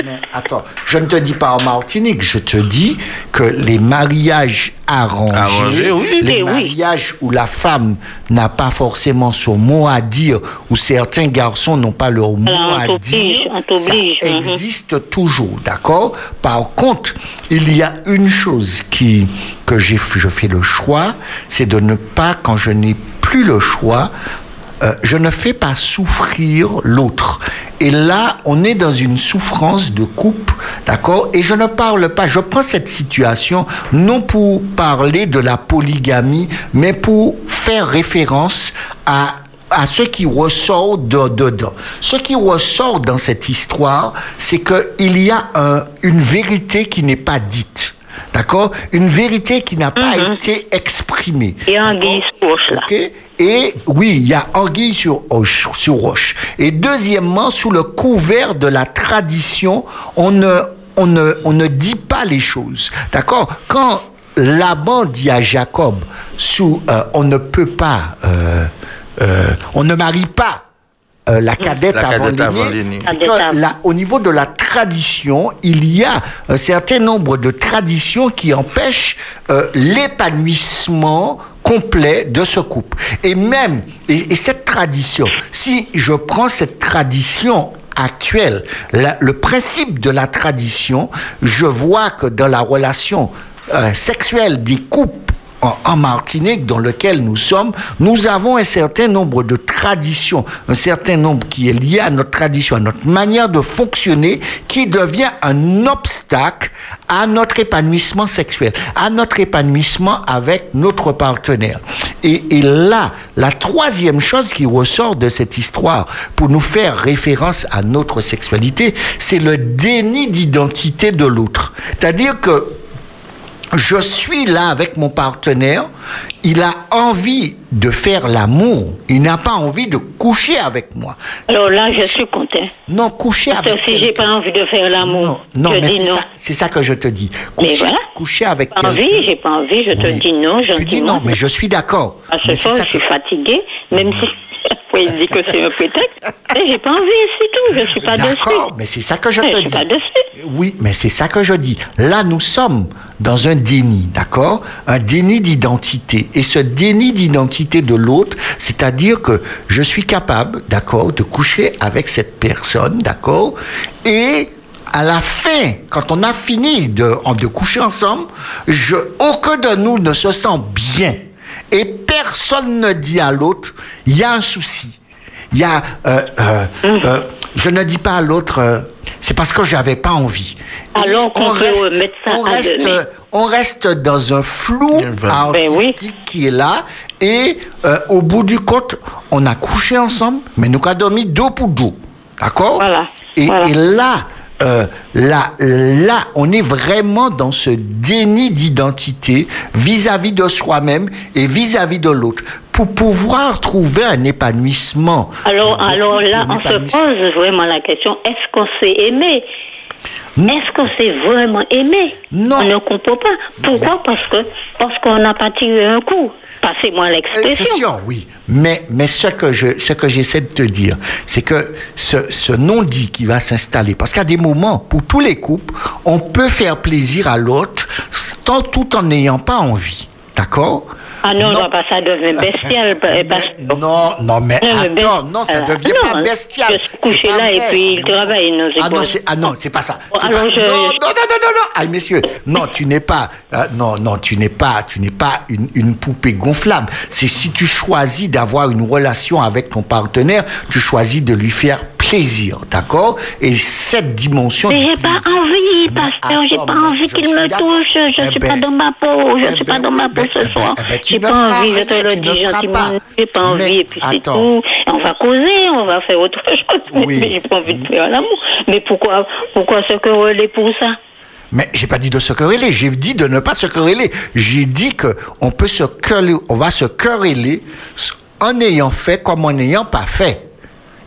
mais attends, je ne te dis pas en Martinique, je te dis que les mariages arrangés, Arrangés, oui. les Eh oui. mariages où la femme n'a pas forcément son mot à dire, où certains garçons n'ont pas leur mot Alors, à dire, ça mhm. existe toujours, d'accord? Par contre, il y a une chose qui que j'ai, je fais le choix, c'est de ne pas, quand je n'ai plus le choix, euh, je ne fais pas souffrir l'autre. Et là, on est dans une souffrance de couple, d'accord? Et je ne parle pas, je prends cette situation non pour parler de la polygamie, mais pour faire référence à à ce qui ressort de, dedans. Ce qui ressort dans cette histoire, c'est qu'il y a un- une vérité qui n'est pas dite. D'accord? Une vérité qui n'a pas Mhm. été exprimée. Et Anguille sur roche, là. Et oui, il y a anguille sur, roche- sur roche. Et deuxièmement, sous le couvert de la tradition, on ne, on ne, on ne dit pas les choses. D'accord? Quand Laban dit à Jacob, sous, euh, on ne peut pas, euh, euh, on ne marie pas euh, la cadette La avant cadette avant que là, au niveau de la tradition, il y a un certain nombre de traditions qui empêchent euh, l'épanouissement complet de ce couple. Et même, et, et cette tradition, si je prends cette tradition actuelle, la- le principe de la tradition, je vois que dans la relation euh, sexuelle des couples en, Martinique, dans lequel nous sommes, nous avons un certain nombre de traditions, un certain nombre qui est lié à notre tradition, à notre manière de fonctionner, qui devient un obstacle à notre épanouissement sexuel, à notre épanouissement avec notre partenaire. Et là, la troisième chose qui ressort de cette histoire pour nous faire référence à notre sexualité, c'est le déni d'identité de l'autre. C'est-à-dire que je suis là avec mon partenaire, il a envie de faire l'amour, il n'a pas envie de coucher avec moi. Alors là, je suis content. Non, coucher Parce avec si j'ai pas envie de faire l'amour, non, je mais c'est ça, c'est ça que je te dis. Mais Coucher, voilà. coucher avec Pas envie, j'ai pas envie, je te Oui. dis non, Tu dis non, mais je suis d'accord. À ce Mais ça je suis fatiguée, même si après il dit que c'est un prétexte. J'ai pas envie, c'est tout. Je suis pas dessus. D'accord, mais c'est ça que je te je suis dis. pas dessus. Oui, mais c'est ça que je dis. Là, nous sommes dans un déni, d'accord? Un déni d'identité. Et ce déni d'identité de l'autre, c'est-à-dire que je suis capable, d'accord, de coucher avec cette personne, d'accord? Et à la fin, quand on a fini de, de coucher ensemble, je, aucun de nous ne se sent bien. Et personne ne dit à l'autre, il y a un souci. Il y a, euh, euh, euh, je ne dis pas à l'autre, euh, c'est parce que j'avais pas envie. Alors on à reste, on reste dans un flou. Ben oui. artistique qui est là. Et euh, au bout du compte, on a couché ensemble, mais nous avons dormi dos pour dos. D'accord? Voilà, Et, voilà. et là, euh, là, là, on est vraiment dans ce déni d'identité vis-à-vis de soi-même et vis-à-vis de l'autre. Pour pouvoir trouver un épanouissement. Alors, alors là, on se pose vraiment la question est-ce qu'on s'est aimé? Est-ce qu'on s'est vraiment aimé? Non. On ne comprend pas. Pourquoi? Parce que parce qu'on n'a pas tiré un coup. Passez-moi Euh, l'expression. C'est sûr, oui. Mais, mais ce que je, ce que j'essaie de te dire, c'est que ce, ce non-dit qui va s'installer, parce qu'à des moments, pour tous les couples, on peut faire plaisir à l'autre tout en n'ayant pas envie. D'accord? Ah non, Non. non, pas ça devient bestial. Mais- non, non, mais attends, non, ça euh, devient non, pas bestial. C'est pas là et puis il travaille, non, Ah non, c'est, ah non, c'est pas ça. Pas- je- Non, non, non, non, non, non. Ah, messieurs, non, tu n'es pas, euh, non, non, tu n'es pas, tu n'es pas une, une poupée gonflable. C'est si tu choisis d'avoir une relation avec ton partenaire, tu choisis de lui faire plaisir, d'accord? Et cette dimension. Mais j'ai pas envie, pasteur, j'ai pas envie qu'il me touche, je Eh suis ben, pas dans ma peau, je eh suis pas ben, dans ma peau ben, ce ben, soir. ben, J'ai ne pas envie, je te le ne dis gentiment, j'ai pas envie, et puis c'est tout. On va causer, on va faire autre chose, mais j'ai pas envie de faire l'amour. Mais pourquoi, pourquoi se quereller pour ça? Mais j'ai pas dit de se quereller, j'ai dit de ne pas se quereller. J'ai dit que on peut se quereller, on va se quereller en ayant fait comme en n'ayant pas fait.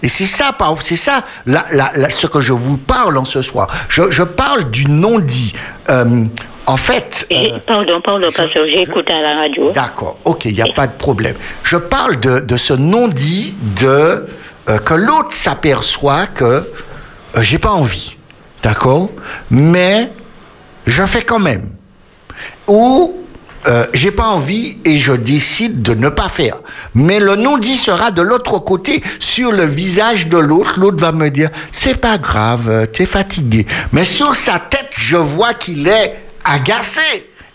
Et c'est ça, c'est ça, la- la- la- ce que je vous parle en ce soir. Je, je parle du non-dit. Euh, en fait, euh, Pardon, pardon, j'ai je- écouté à la radio. D'accord, ok, il n'y a pas de problème. Je parle de, de ce non-dit de euh, que l'autre s'aperçoit que j'ai pas envie, d'accord, mais je fais quand même. Ou euh, j'ai pas envie et je décide de ne pas faire. Mais le non-dit sera de l'autre côté, sur le visage de l'autre. L'autre va me dire, c'est pas grave, t'es fatigué. Mais sur sa tête, je vois qu'il est agacé.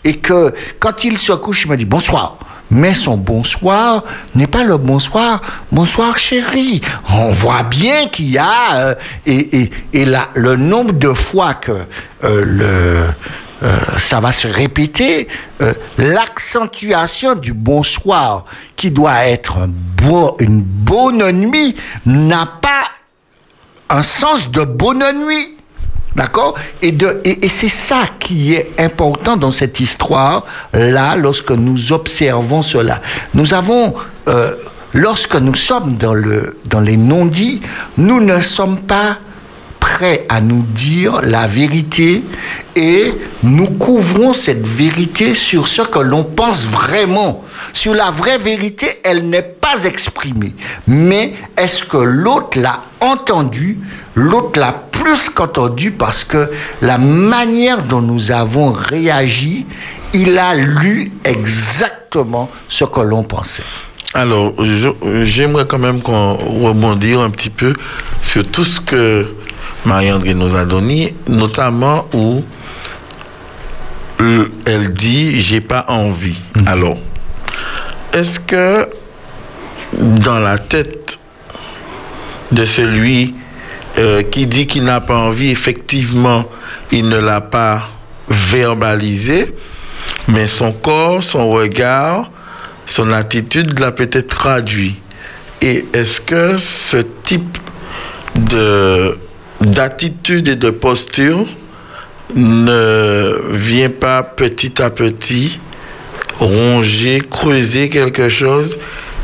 Et que quand il se couche, il me dit bonsoir. Mais son bonsoir n'est pas le bonsoir. Bonsoir chérie. On voit bien qu'il y a... euh, et et, et le nombre de fois que euh, le, euh, ça va se répéter, euh, l'accentuation du bonsoir, qui doit être une bonne nuit, n'a pas un sens de bonne nuit. D'accord? Et, et, c'est ça qui est important dans cette histoire-là, lorsque nous observons cela. Nous avons, euh, lorsque nous sommes dans les non-dits, nous ne sommes pas prêts à nous dire la vérité et nous couvrons cette vérité sur ce que l'on pense vraiment. Sur la vraie vérité, elle n'est pas exprimée. Mais est-ce que l'autre l'a entendu L'autre l'a plus qu'entendu parce que la manière dont nous avons réagi, il a lu exactement ce que l'on pensait. Alors, j'aimerais quand même qu'on rebondir un petit peu sur tout ce que Marie-André nous a donné, notamment où euh, elle dit j'ai pas envie. Alors, est-ce que dans la tête de celui euh, qui dit qu'il n'a pas envie, effectivement, il ne l'a pas verbalisé, mais son corps, son regard, son attitude l'a peut-être traduit. Et est-ce que ce type de d'attitude et de posture ne vient pas petit à petit ronger, creuser quelque chose,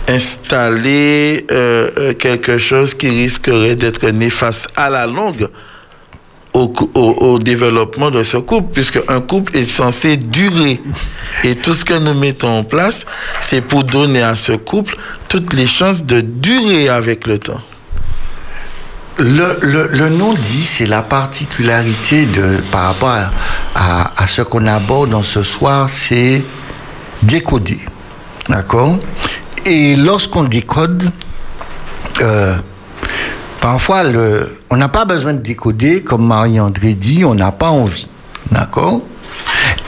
installer euh, euh, quelque chose qui risquerait d'être néfaste à la longue au, au développement de ce couple, puisque un couple est censé durer. Et tout ce que nous mettons en place, c'est pour donner à ce couple toutes les chances de durer avec le temps. Le, le, non-dit, c'est la particularité de, par rapport à ce qu'on aborde dans ce soir, c'est décoder. D'accord? Et lorsqu'on décode, euh, parfois, le, on n'a pas besoin de décoder, comme Marie-André dit, on n'a pas envie. D'accord?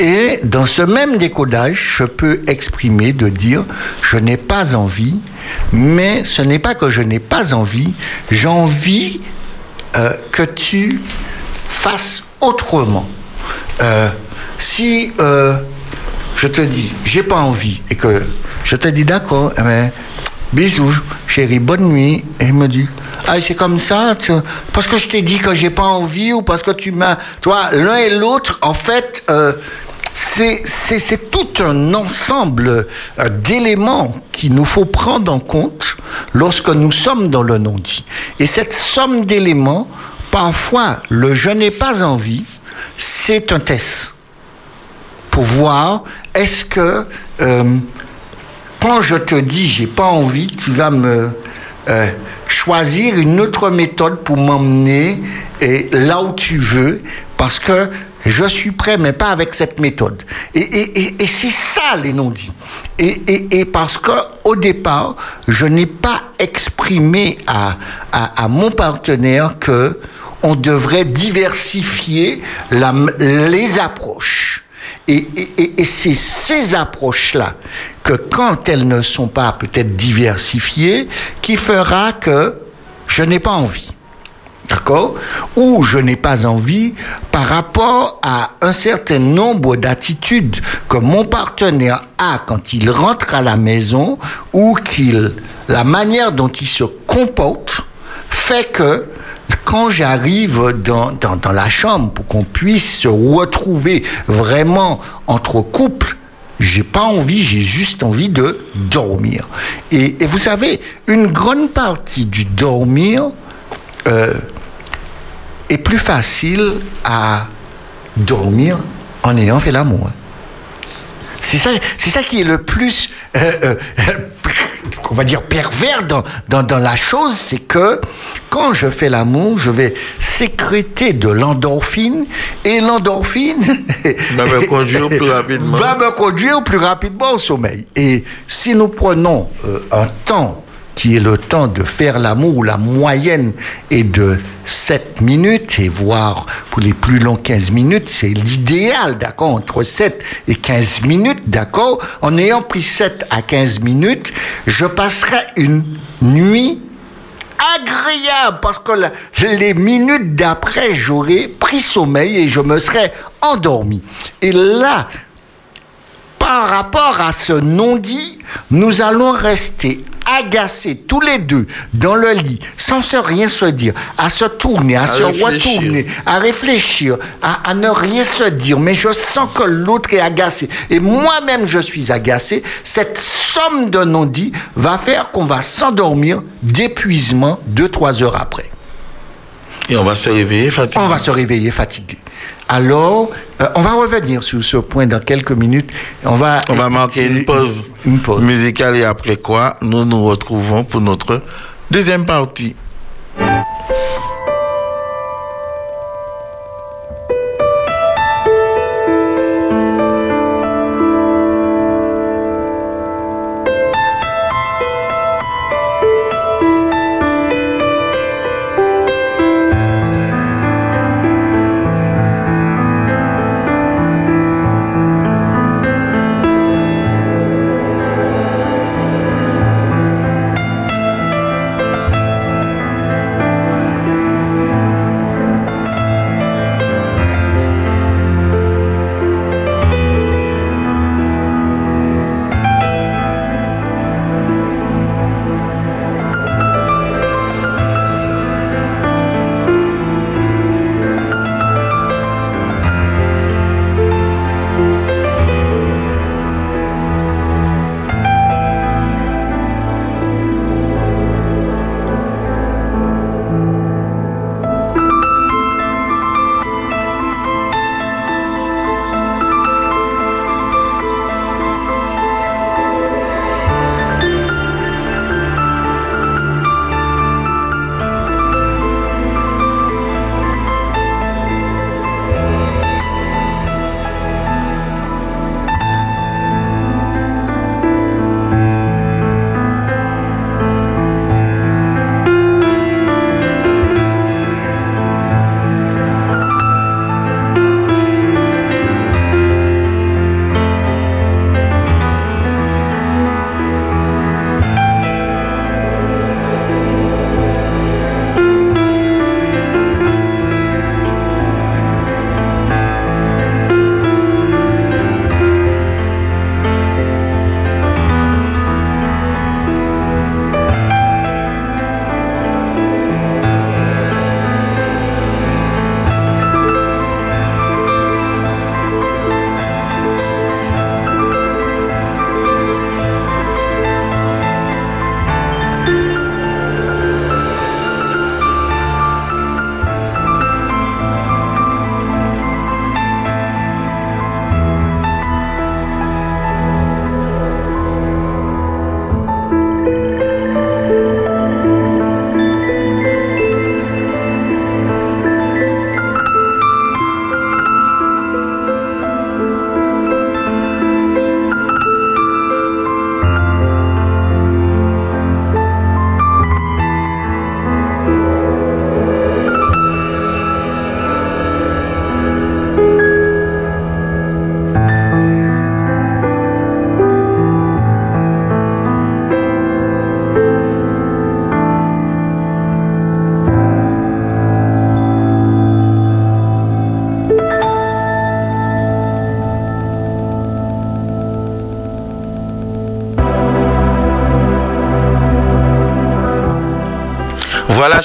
Et dans ce même décodage, je peux exprimer de dire, je n'ai pas envie, mais ce n'est pas que je n'ai pas envie, j'ai envie euh, que tu fasses autrement. Euh, si euh, je te dis, j'ai pas envie, et que je te dis d'accord, eh ben, bisous, chérie, bonne nuit, et il me dit, ah, c'est comme ça, parce que je t'ai dit que j'ai pas envie, ou parce que tu m'as. Toi, l'un et l'autre, en fait, c'est tout un ensemble euh, d'éléments qu'il nous faut prendre en compte lorsque nous sommes dans le non-dit. Et cette somme d'éléments, parfois, le je n'ai pas envie, c'est un test pour voir est-ce que euh, quand je te dis j'ai pas envie, tu vas me euh, choisir une autre méthode pour m'emmener là où tu veux, parce que je suis prêt, mais pas avec cette méthode. Et, c'est ça les non-dits. Et, parce que au départ, je n'ai pas exprimé à, mon partenaire que on devrait diversifier les approches. Et- et- et c'est ces approches-là que quand elles ne sont pas peut-être diversifiées, qui fera que je n'ai pas envie. D'accord? Ou je n'ai pas envie par rapport à un certain nombre d'attitudes que mon partenaire a quand il rentre à la maison ou qu'il, la manière dont il se comporte fait que quand j'arrive dans, dans, dans la chambre pour qu'on puisse se retrouver vraiment entre couples, j'ai pas envie, j'ai juste envie de dormir. Et, et vous savez, une grande partie du dormir euh, est plus facile à dormir en ayant fait l'amour. C'est ça, c'est ça qui est le plus, euh, euh, on va dire, pervers dans, dans, dans la chose, c'est que quand je fais l'amour, je vais sécréter de l'endorphine et l'endorphine Va me conduire plus rapidement. va me conduire plus rapidement au sommeil. Et si nous prenons euh, un temps qui est le temps de faire l'amour, la moyenne est de 7 minutes, et voire pour les plus longs 15 minutes, c'est l'idéal, d'accord, entre 7 et 15 minutes, d'accord. En ayant pris 7 à 15 minutes, je passerai une nuit agréable parce que les minutes d'après, j'aurais pris sommeil et je me serais endormi. Et là, par rapport à ce non-dit, nous allons rester agacés tous les deux dans le lit, sans se rien se dire, à se tourner, à, se retourner, à réfléchir, à, à, ne rien se dire. Mais je sens que l'autre est agacé. Et moi-même, je suis agacé. Cette somme de non-dit va faire qu'on va s'endormir d'épuisement deux, trois heures après. Et on va se réveiller fatigué. On va se réveiller fatigué. Alors, euh, on va revenir sur ce point dans quelques minutes. On va, on va marquer une pause, une pause musicale et après quoi, nous nous retrouvons pour notre deuxième partie.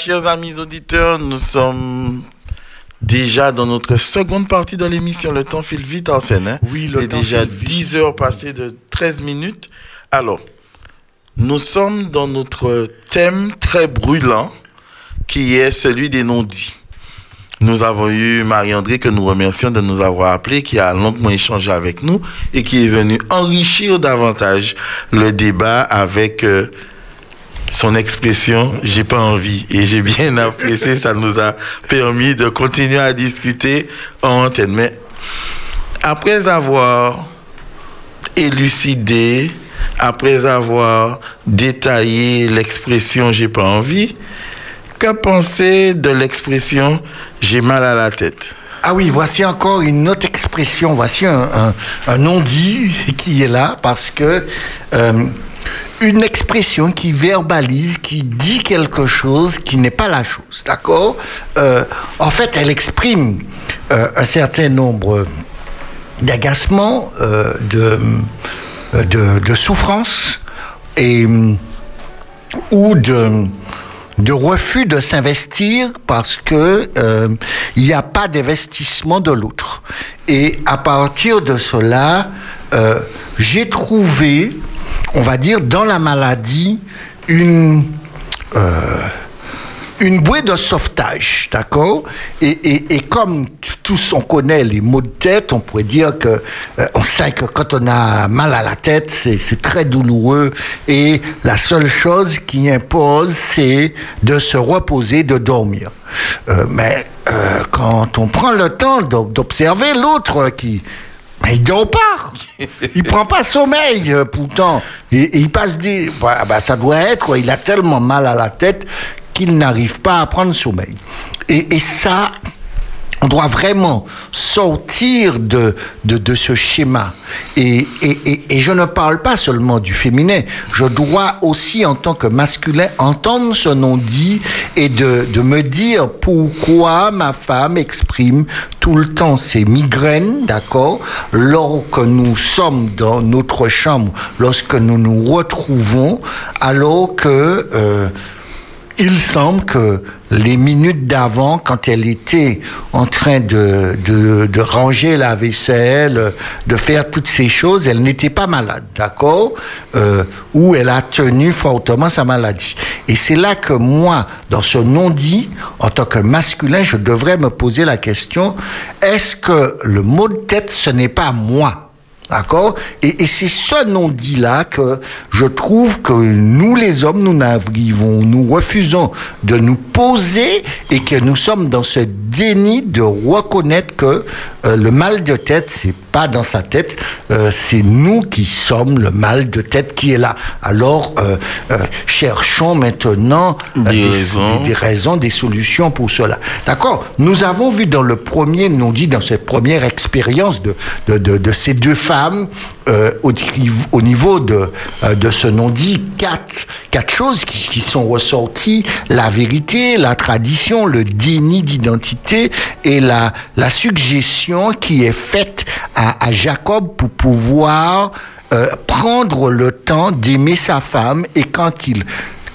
Chers amis auditeurs, nous sommes déjà dans notre seconde partie de l'émission. Le temps file vite en scène. Hein? Oui, le Il est temps déjà file vite. 10 heures passées de 13 minutes. Alors, nous sommes dans notre thème très brûlant qui est celui des non-dits. Nous avons eu Marie-André que nous remercions de nous avoir appelé, qui a longuement échangé avec nous et qui est venu enrichir davantage le débat avec euh, son expression j'ai pas envie. Et j'ai bien apprécié ça nous a permis de continuer à discuter en antenne. Mais après avoir élucidé après avoir détaillé l'expression j'ai pas envie que penser de l'expression j'ai mal à la tête. Ah oui, voici encore une autre expression, voici un, un- non-dit qui est là parce que euh, une expression qui verbalise, qui dit quelque chose qui n'est pas la chose, d'accord? Euh, En fait, elle exprime un certain nombre d'agacements, de, de, de souffrances et ou de de refus de s'investir parce que euh, il n'y a pas d'investissement de l'autre. Et à partir de cela, euh, j'ai trouvé, on va dire, dans la maladie, une euh, une bouée de sauvetage, d'accord? Et, et, comme tous on connaît les maux de tête, on pourrait dire que euh, on sait que quand on a mal à la tête, c'est très douloureux et la seule chose qui impose, c'est de se reposer, de dormir. Euh, mais quand on prend le temps d'observer l'autre qui mais il pas. Il prend pas sommeil, pourtant. Et, il passe des. Bah, bah, ça doit être, il a tellement mal à la tête qu'il n'arrive pas à prendre sommeil. Et, ça, on doit vraiment sortir de, de, ce schéma. Et, et, je ne parle pas seulement du féminin, je dois aussi, en tant que masculin, entendre ce non-dit et de, de, me dire pourquoi ma femme exprime tout le temps ses migraines, d'accord, lorsque nous sommes dans notre chambre, lorsque nous nous retrouvons, alors que... Euh, il semble que les minutes d'avant, quand elle était en train de, de, ranger la vaisselle, de faire toutes ces choses, elle n'était pas malade, d'accord? Euh, Ou elle a tenu fortement sa maladie. Et c'est là que moi, dans ce non-dit, en tant que masculin, je devrais me poser la question, est-ce que le mot de tête, ce n'est pas moi? D'accord? Et, c'est ce non-dit-là que je trouve que nous, les hommes, nous n'arrivons, nous refusons de nous poser et que nous sommes dans ce déni de reconnaître que euh, le mal de tête, c'est pas dans sa tête, euh, c'est nous qui sommes le mal de tête qui est là. Alors, euh, cherchons maintenant des, raisons. Des, raisons, des solutions pour cela. D'accord? Nous avons vu dans le premier non-dit, dans cette première expérience de, de, de, de ces deux femmes, euh, au, niveau de, euh, de ce non-dit quatre, quatre choses qui, sont ressorties, la vérité, la tradition, le déni d'identité et la, la suggestion qui est faite à, Jacob pour pouvoir euh, prendre le temps d'aimer sa femme et quand il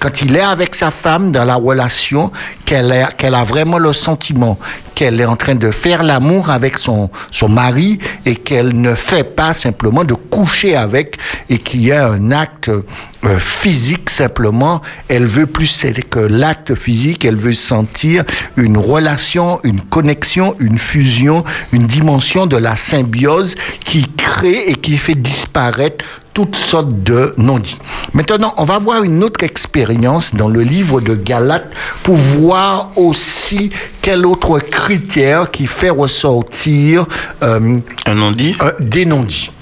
quand il est avec sa femme dans la relation, qu'elle a vraiment le sentiment qu'elle est en train de faire l'amour avec son, son mari et qu'elle ne fait pas simplement de coucher avec et qu'il y a un acte euh, physique simplement. Elle veut plus que l'acte physique, elle veut sentir une relation, une connexion, une fusion, une dimension de la symbiose qui crée et qui fait disparaître toutes sortes de non-dits. Maintenant, on va voir une autre expérience dans le livre de Galates pour voir aussi quel autre critère qui fait ressortir euh, un non-dit? euh, des non-dits.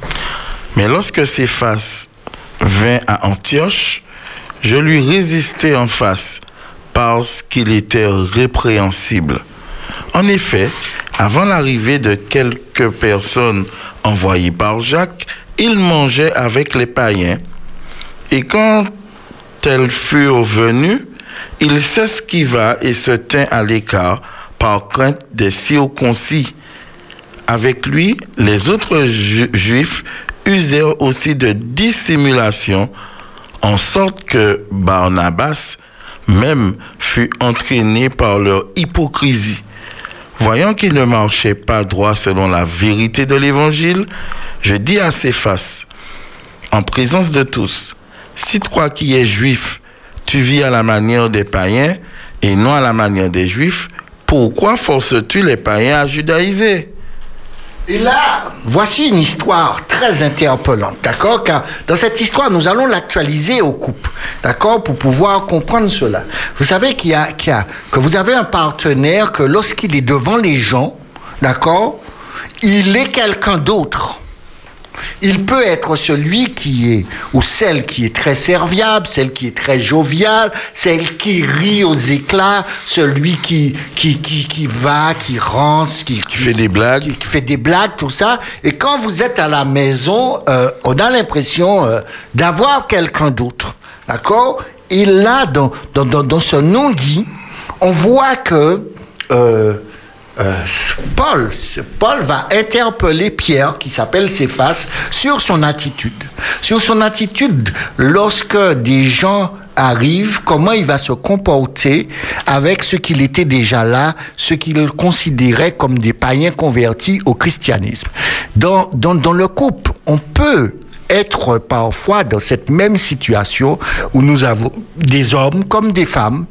Mais lorsque Céphas vint à Antioche, je lui résistai en face parce qu'il était répréhensible. En effet, avant l'arrivée de quelques personnes envoyées par Jacques, il mangeait avec les païens. Et quand elles furent venues, il s'esquiva et se tint à l'écart par crainte des circoncis. Avec lui, les autres juifs usèrent aussi de dissimulation, en sorte que Barnabas même fut entraîné par leur hypocrisie. Voyant qu'il ne marchait pas droit selon la vérité de l'Évangile, je dis à Céphas, en présence de tous, si toi qui es juif, tu vis à la manière des païens et non à la manière des juifs, pourquoi forces-tu les païens à judaïser? Et là, voici une histoire très interpellante, d'accord Car dans cette histoire, nous allons l'actualiser au couple, d'accord Pour pouvoir comprendre cela. Vous savez qu'il y, a, que vous avez un partenaire que lorsqu'il est devant les gens, d'accord Il est quelqu'un d'autre. Il peut être celui qui est, ou celle qui est très serviable, celle qui est très joviale, celle qui rit aux éclats, celui qui, qui, qui, va, qui rentre, qui, fait des blagues. Qui, fait des blagues, tout ça. Et quand vous êtes à la maison, euh, on a l'impression euh, d'avoir quelqu'un d'autre. D'accord? Et là, dans, dans, dans, ce non-dit, on voit que euh, euh, Paul, Paul va interpeller Pierre, qui s'appelle Céphas, sur son attitude. Sur son attitude lorsque des gens arrivent, comment il va se comporter avec ce qu'il était déjà là, ce qu'il considérait comme des païens convertis au christianisme. Dans, dans, dans le couple, on peut être parfois dans cette même situation où nous avons des hommes comme des femmes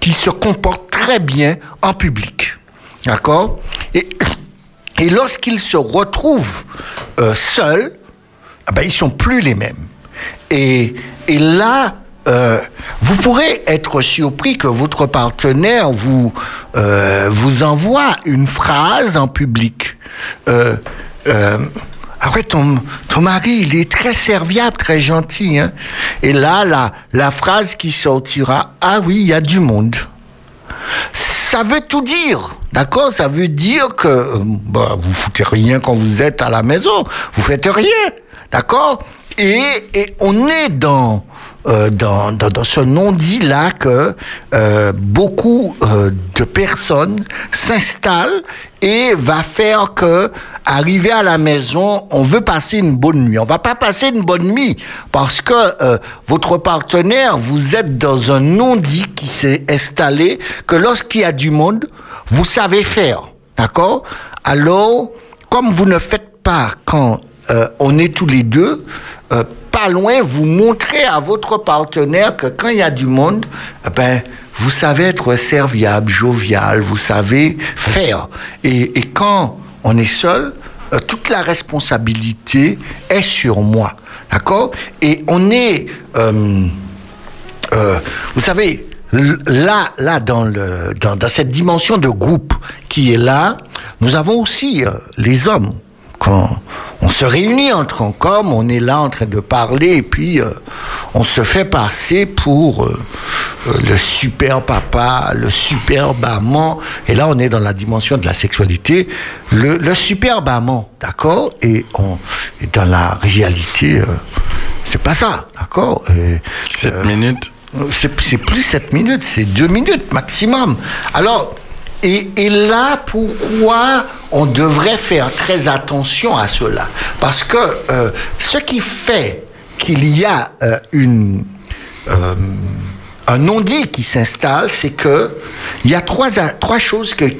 qui se comportent très bien en public. D'accord Et, et lorsqu'ils se retrouvent euh, seuls, ah ben, ils sont plus les mêmes. Et, et là, euh, vous pourrez être surpris que votre partenaire vous, euh, vous envoie une phrase en public. Euh, après, ton, ton mari, il est très serviable, très gentil. Hein? Et là, la, la phrase qui sortira, ah oui, il y a du monde. Ça veut tout dire, d'accord? Ça veut dire que euh, bah, vous foutez rien quand vous êtes à la maison, vous faites rien, d'accord? Et, et on est dans euh, dans, dans, dans, ce non-dit là que euh, beaucoup euh, de personnes s'installent et va faire que arriver à la maison, on veut passer une bonne nuit. On va pas passer une bonne nuit parce que euh, votre partenaire, vous êtes dans un non-dit qui s'est installé que lorsqu'il y a du monde, vous savez faire, d'accord? Alors, comme vous ne faites pas quand euh, on est tous les deux, euh, pas loin, vous montrez à votre partenaire que quand il y a du monde, eh ben, vous savez être serviable, jovial, vous savez faire. Et, quand on est seul, euh, toute la responsabilité est sur moi. D'accord? Et on est, vous savez, là, là dans, le, dans, cette dimension de groupe qui est là, nous avons aussi les hommes quand on se réunit entre hommes, on est là en train de parler et puis euh, on se fait passer pour euh, euh, le super papa, le super amant. Et là, on est dans la dimension de la sexualité, le, le super amant, d'accord? Et, on, et dans la réalité, c'est pas ça, d'accord? 7 minutes c'est plus 7 minutes, c'est 2 minutes maximum. Alors, et, là, pourquoi on devrait faire très attention à cela? Parce que euh, ce qui fait qu'il y a euh, euh, un non-dit qui s'installe, c'est que il y a trois, choses qui,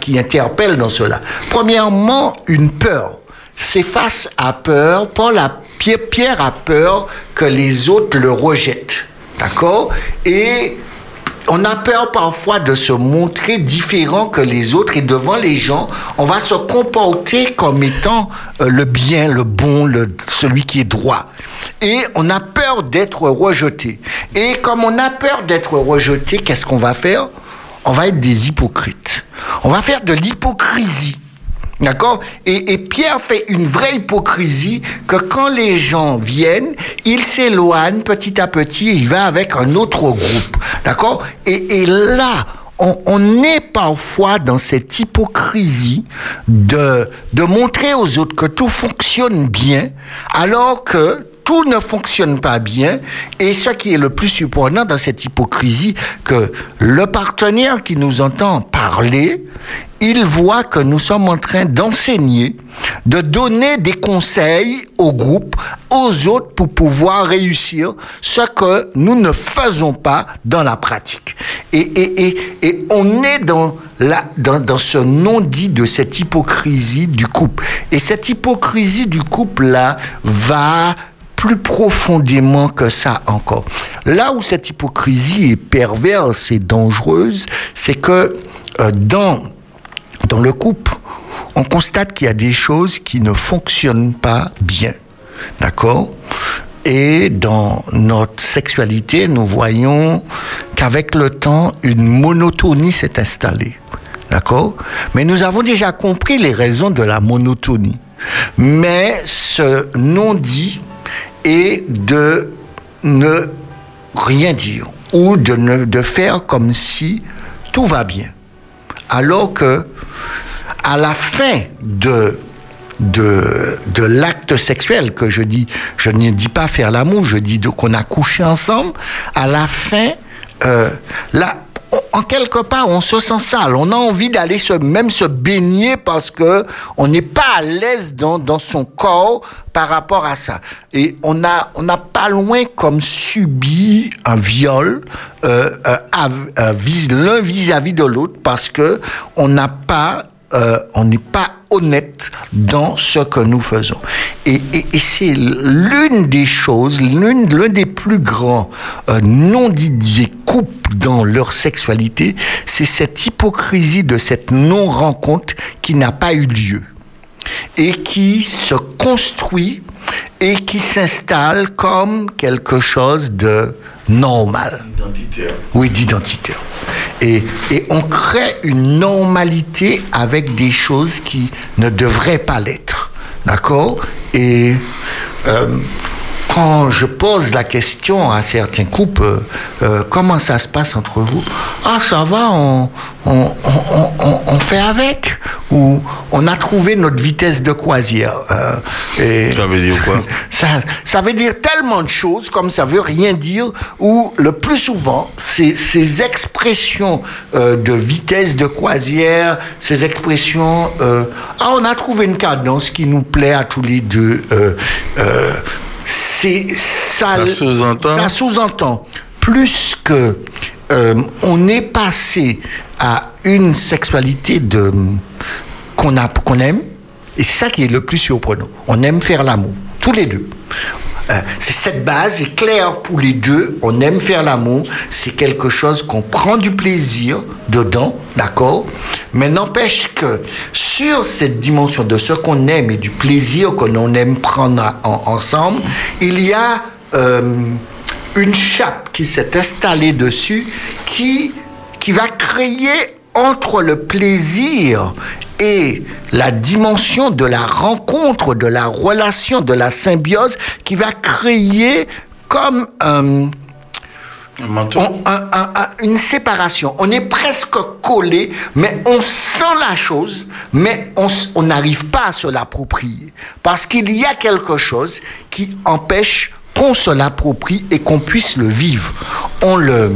qui interpellent dans cela. Premièrement, une peur. C'est face à peur, Paul a, Pierre a peur que les autres le rejettent. D'accord? Et on a peur parfois de se montrer différent que les autres et devant les gens, on va se comporter comme étant euh, le bien, le bon, le, celui qui est droit. Et on a peur d'être rejeté. Et comme on a peur d'être rejeté, qu'est-ce qu'on va faire? On va être des hypocrites. On va faire de l'hypocrisie. D'accord et, Pierre fait une vraie hypocrisie que quand les gens viennent, il s'éloigne petit à petit, il va avec un autre groupe. D'accord et, là, on, est parfois dans cette hypocrisie de montrer aux autres que tout fonctionne bien, alors que tout ne fonctionne pas bien. Et ce qui est le plus surprenant dans cette hypocrisie, que le partenaire qui nous entend parler, il voit que nous sommes en train d'enseigner, de donner des conseils au groupe, aux autres pour pouvoir réussir ce que nous ne faisons pas dans la pratique. Et, et, et, et on est dans, la, dans, dans ce non-dit de cette hypocrisie du couple. Et cette hypocrisie du couple-là va plus profondément que ça encore. Là où cette hypocrisie est perverse et dangereuse, c'est que euh, dans, dans le couple, on constate qu'il y a des choses qui ne fonctionnent pas bien. D'accord? Et dans notre sexualité, nous voyons qu'avec le temps, une monotonie s'est installée. D'accord? Mais nous avons déjà compris les raisons de la monotonie. Mais ce non-dit et de ne rien dire ou de, ne, de faire comme si tout va bien. Alors que à la fin de, de, de l'acte sexuel, que je dis, je ne dis pas faire l'amour, je dis qu'on a couché ensemble, à la fin, euh, là, en quelque part, on se sent sale. On a envie d'aller se, même se baigner parce que on n'est pas à l'aise dans, dans son corps par rapport à ça. Et on a, on n'a pas loin comme subi un viol euh, euh, vis- l'un vis-à-vis de l'autre parce que on n'a pas, euh, on n'est pas honnête dans ce que nous faisons. Et, c'est l'une des choses, l'une, l'un des plus grands euh, non-dits couples dans leur sexualité, c'est cette hypocrisie de cette non-rencontre qui n'a pas eu lieu et qui se construit et qui s'installe comme quelque chose de normal. Identitaire. Oui, d'identitaire. Et, et on crée une normalité avec des choses qui ne devraient pas l'être. D'accord? Et euh, quand je pose la question à certains couples, euh, euh, comment ça se passe entre vous? Ah, ça va, on, on, on, on- on fait avec. Ou on a trouvé notre vitesse de croisière. Euh, et- Ça veut dire quoi? Ça, ça veut dire tellement de choses comme ça veut rien dire, ou le plus souvent, ces, ces expressions euh, de vitesse de croisière, ces expressions, ah, on a trouvé une cadence qui nous plaît à tous les deux. C'est ça. Ça sous-entend plus que euh, on est passé à une sexualité de qu'on a qu'on aime et c'est ça qui est le plus surprenant. On aime faire l'amour tous les deux. Euh, c'est cette base est claire pour les deux. On aime faire l'amour. C'est quelque chose qu'on prend du plaisir dedans, d'accord? Mais n'empêche que sur cette dimension de ce qu'on aime et du plaisir que l'on aime prendre ensemble, il y a euh, une chape qui s'est installée dessus qui, qui va créer entre le plaisir et la dimension de la rencontre, de la relation, de la symbiose, qui va créer comme un, Un manteau. on- un- un- un- une séparation. On est presque collé, mais on sent la chose, mais on n'arrive pas à se l'approprier. Parce qu'il y a quelque chose qui empêche qu'on se l'approprie et qu'on puisse le vivre. On le,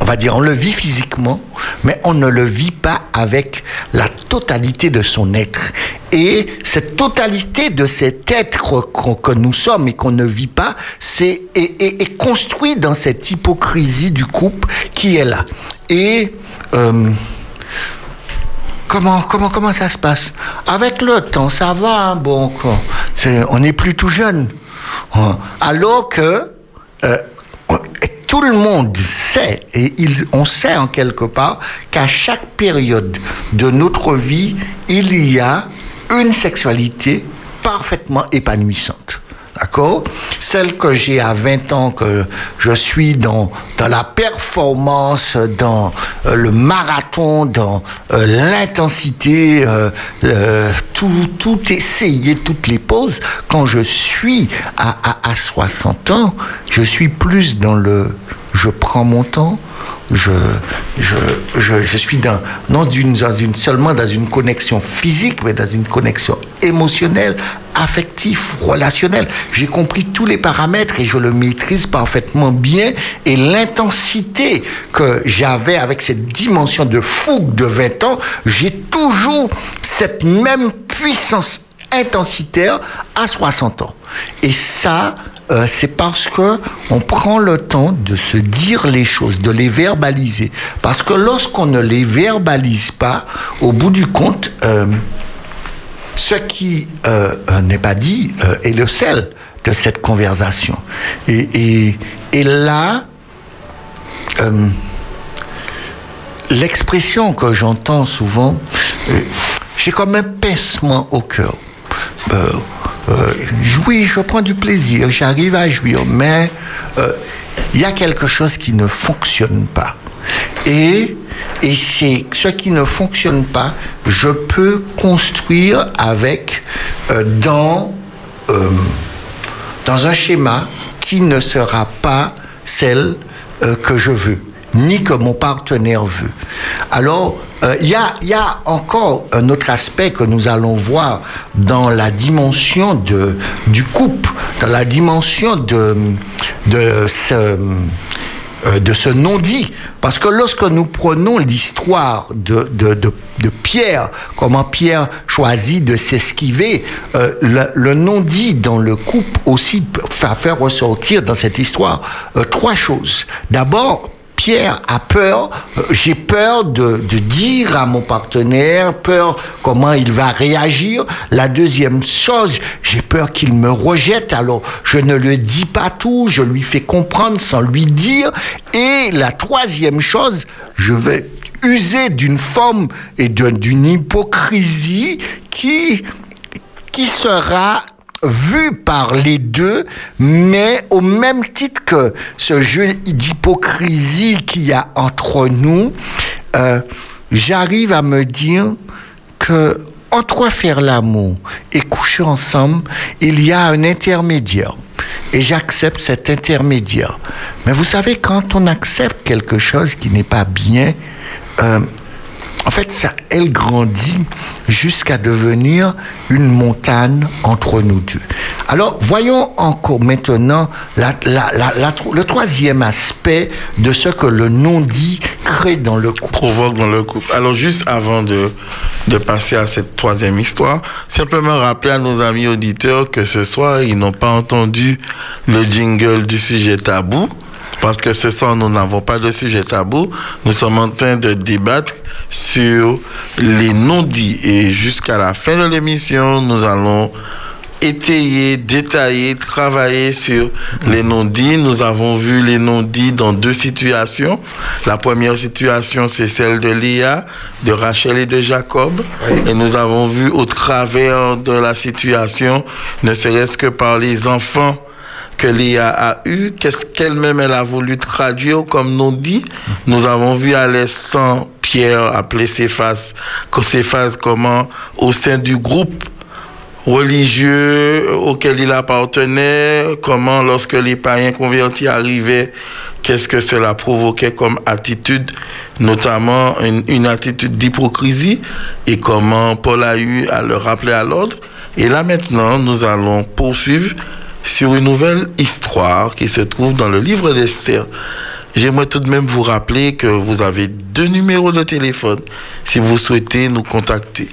on va dire, on le vit physiquement, mais on ne le vit pas avec la totalité de son être. Et cette totalité de cet être que nous sommes et qu'on ne vit pas, c'est est, est- construit dans cette hypocrisie du couple qui est là. Et euh, Comment, comment, comment ça se passe? Avec le temps, ça va. hein, bon, on n'est plus tout jeune. Hein. Alors que euh, tout le monde sait, et on sait en quelque part, qu'à chaque période de notre vie, il y a une sexualité parfaitement épanouissante. D'accord? Celle que j'ai à 20 ans, que je suis dans, la performance, dans euh, le marathon, dans euh, l'intensité, euh, tout, tout essayer, toutes les pauses. Quand je suis à, à, à 60 ans, je suis plus dans le je prends mon temps, je, je, je, je suis dans, non dans une, seulement dans une connexion physique, mais dans une connexion émotionnelle, affective, relationnelle. J'ai compris tous les paramètres et je le maîtrise parfaitement bien. Et l'intensité que j'avais avec cette dimension de fougue de 20 ans, j'ai toujours cette même puissance intensitaire à 60 ans. Et ça, euh, c'est parce que on prend le temps de se dire les choses, de les verbaliser. Parce que lorsqu'on ne les verbalise pas, au bout du compte, euh, ce qui euh, n'est pas dit est le sel de cette conversation. Et, et- là, l'expression que j'entends souvent, j'ai comme un pincement au cœur. Euh, euh, oui, je prends du plaisir, j'arrive à jouir, mais euh, il y a quelque chose qui ne fonctionne pas. Et, et c'est ce qui ne fonctionne pas, je peux construire avec euh, dans, euh, dans un schéma qui ne sera pas celle euh, que je veux, ni que mon partenaire veut. Alors, euh, il y, a, y a encore un autre aspect que nous allons voir dans la dimension de, du couple, dans la dimension de, de ce euh, de ce non-dit. Parce que lorsque nous prenons l'histoire de, de, de, de, Pierre, comment Pierre choisit de s'esquiver, euh, le, non-dit dans le couple aussi va faire ressortir dans cette histoire euh, trois choses. D'abord, Pierre a peur, euh, j'ai peur de, de, dire à mon partenaire, peur comment il va réagir. La deuxième chose, j'ai peur qu'il me rejette, alors je ne le dis pas tout, je lui fais comprendre sans lui dire. Et la troisième chose, je vais user d'une forme et d'une hypocrisie qui, qui sera vu par les deux, mais au même titre que ce jeu d'hypocrisie qu'il y a entre nous, euh, j'arrive à me dire que entre faire l'amour et coucher ensemble, il y a un intermédiaire. Et j'accepte cet intermédiaire. Mais vous savez, quand on accepte quelque chose qui n'est pas bien, euh, en fait, ça, elle grandit jusqu'à devenir une montagne entre nous deux. Alors, voyons encore maintenant le troisième aspect de ce que le non-dit crée dans le couple. Provoque dans le couple. Alors, juste avant de, de passer à cette troisième histoire, simplement rappeler à nos amis auditeurs que ce soir, ils n'ont pas entendu le jingle du sujet tabou. Parce que ce soir, nous n'avons pas de sujet tabou. Nous sommes en train de débattre sur les non-dits. Et jusqu'à la fin de l'émission, nous allons étayer, détailler, travailler sur les non-dits. Nous avons vu les non-dits dans deux situations. La première situation, c'est celle de Léa, de Rachel et de Jacob. Oui. Et nous avons vu au travers de la situation, ne serait-ce que par les enfants que Léa a eu, qu'est-ce qu'elle-même elle a voulu traduire comme non-dit. Nous avons vu à l'instant Pierre appeler Céphas, Céphas comment au sein du groupe religieux auquel il appartenait, comment lorsque les païens convertis arrivaient, qu'est-ce que cela provoquait comme attitude, notamment une attitude d'hypocrisie, et comment Paul a eu à le rappeler à l'ordre. Et là maintenant, nous allons poursuivre sur une nouvelle histoire qui se trouve dans le livre d'Esther. J'aimerais tout de même vous rappeler que vous avez deux numéros de téléphone si vous souhaitez nous contacter.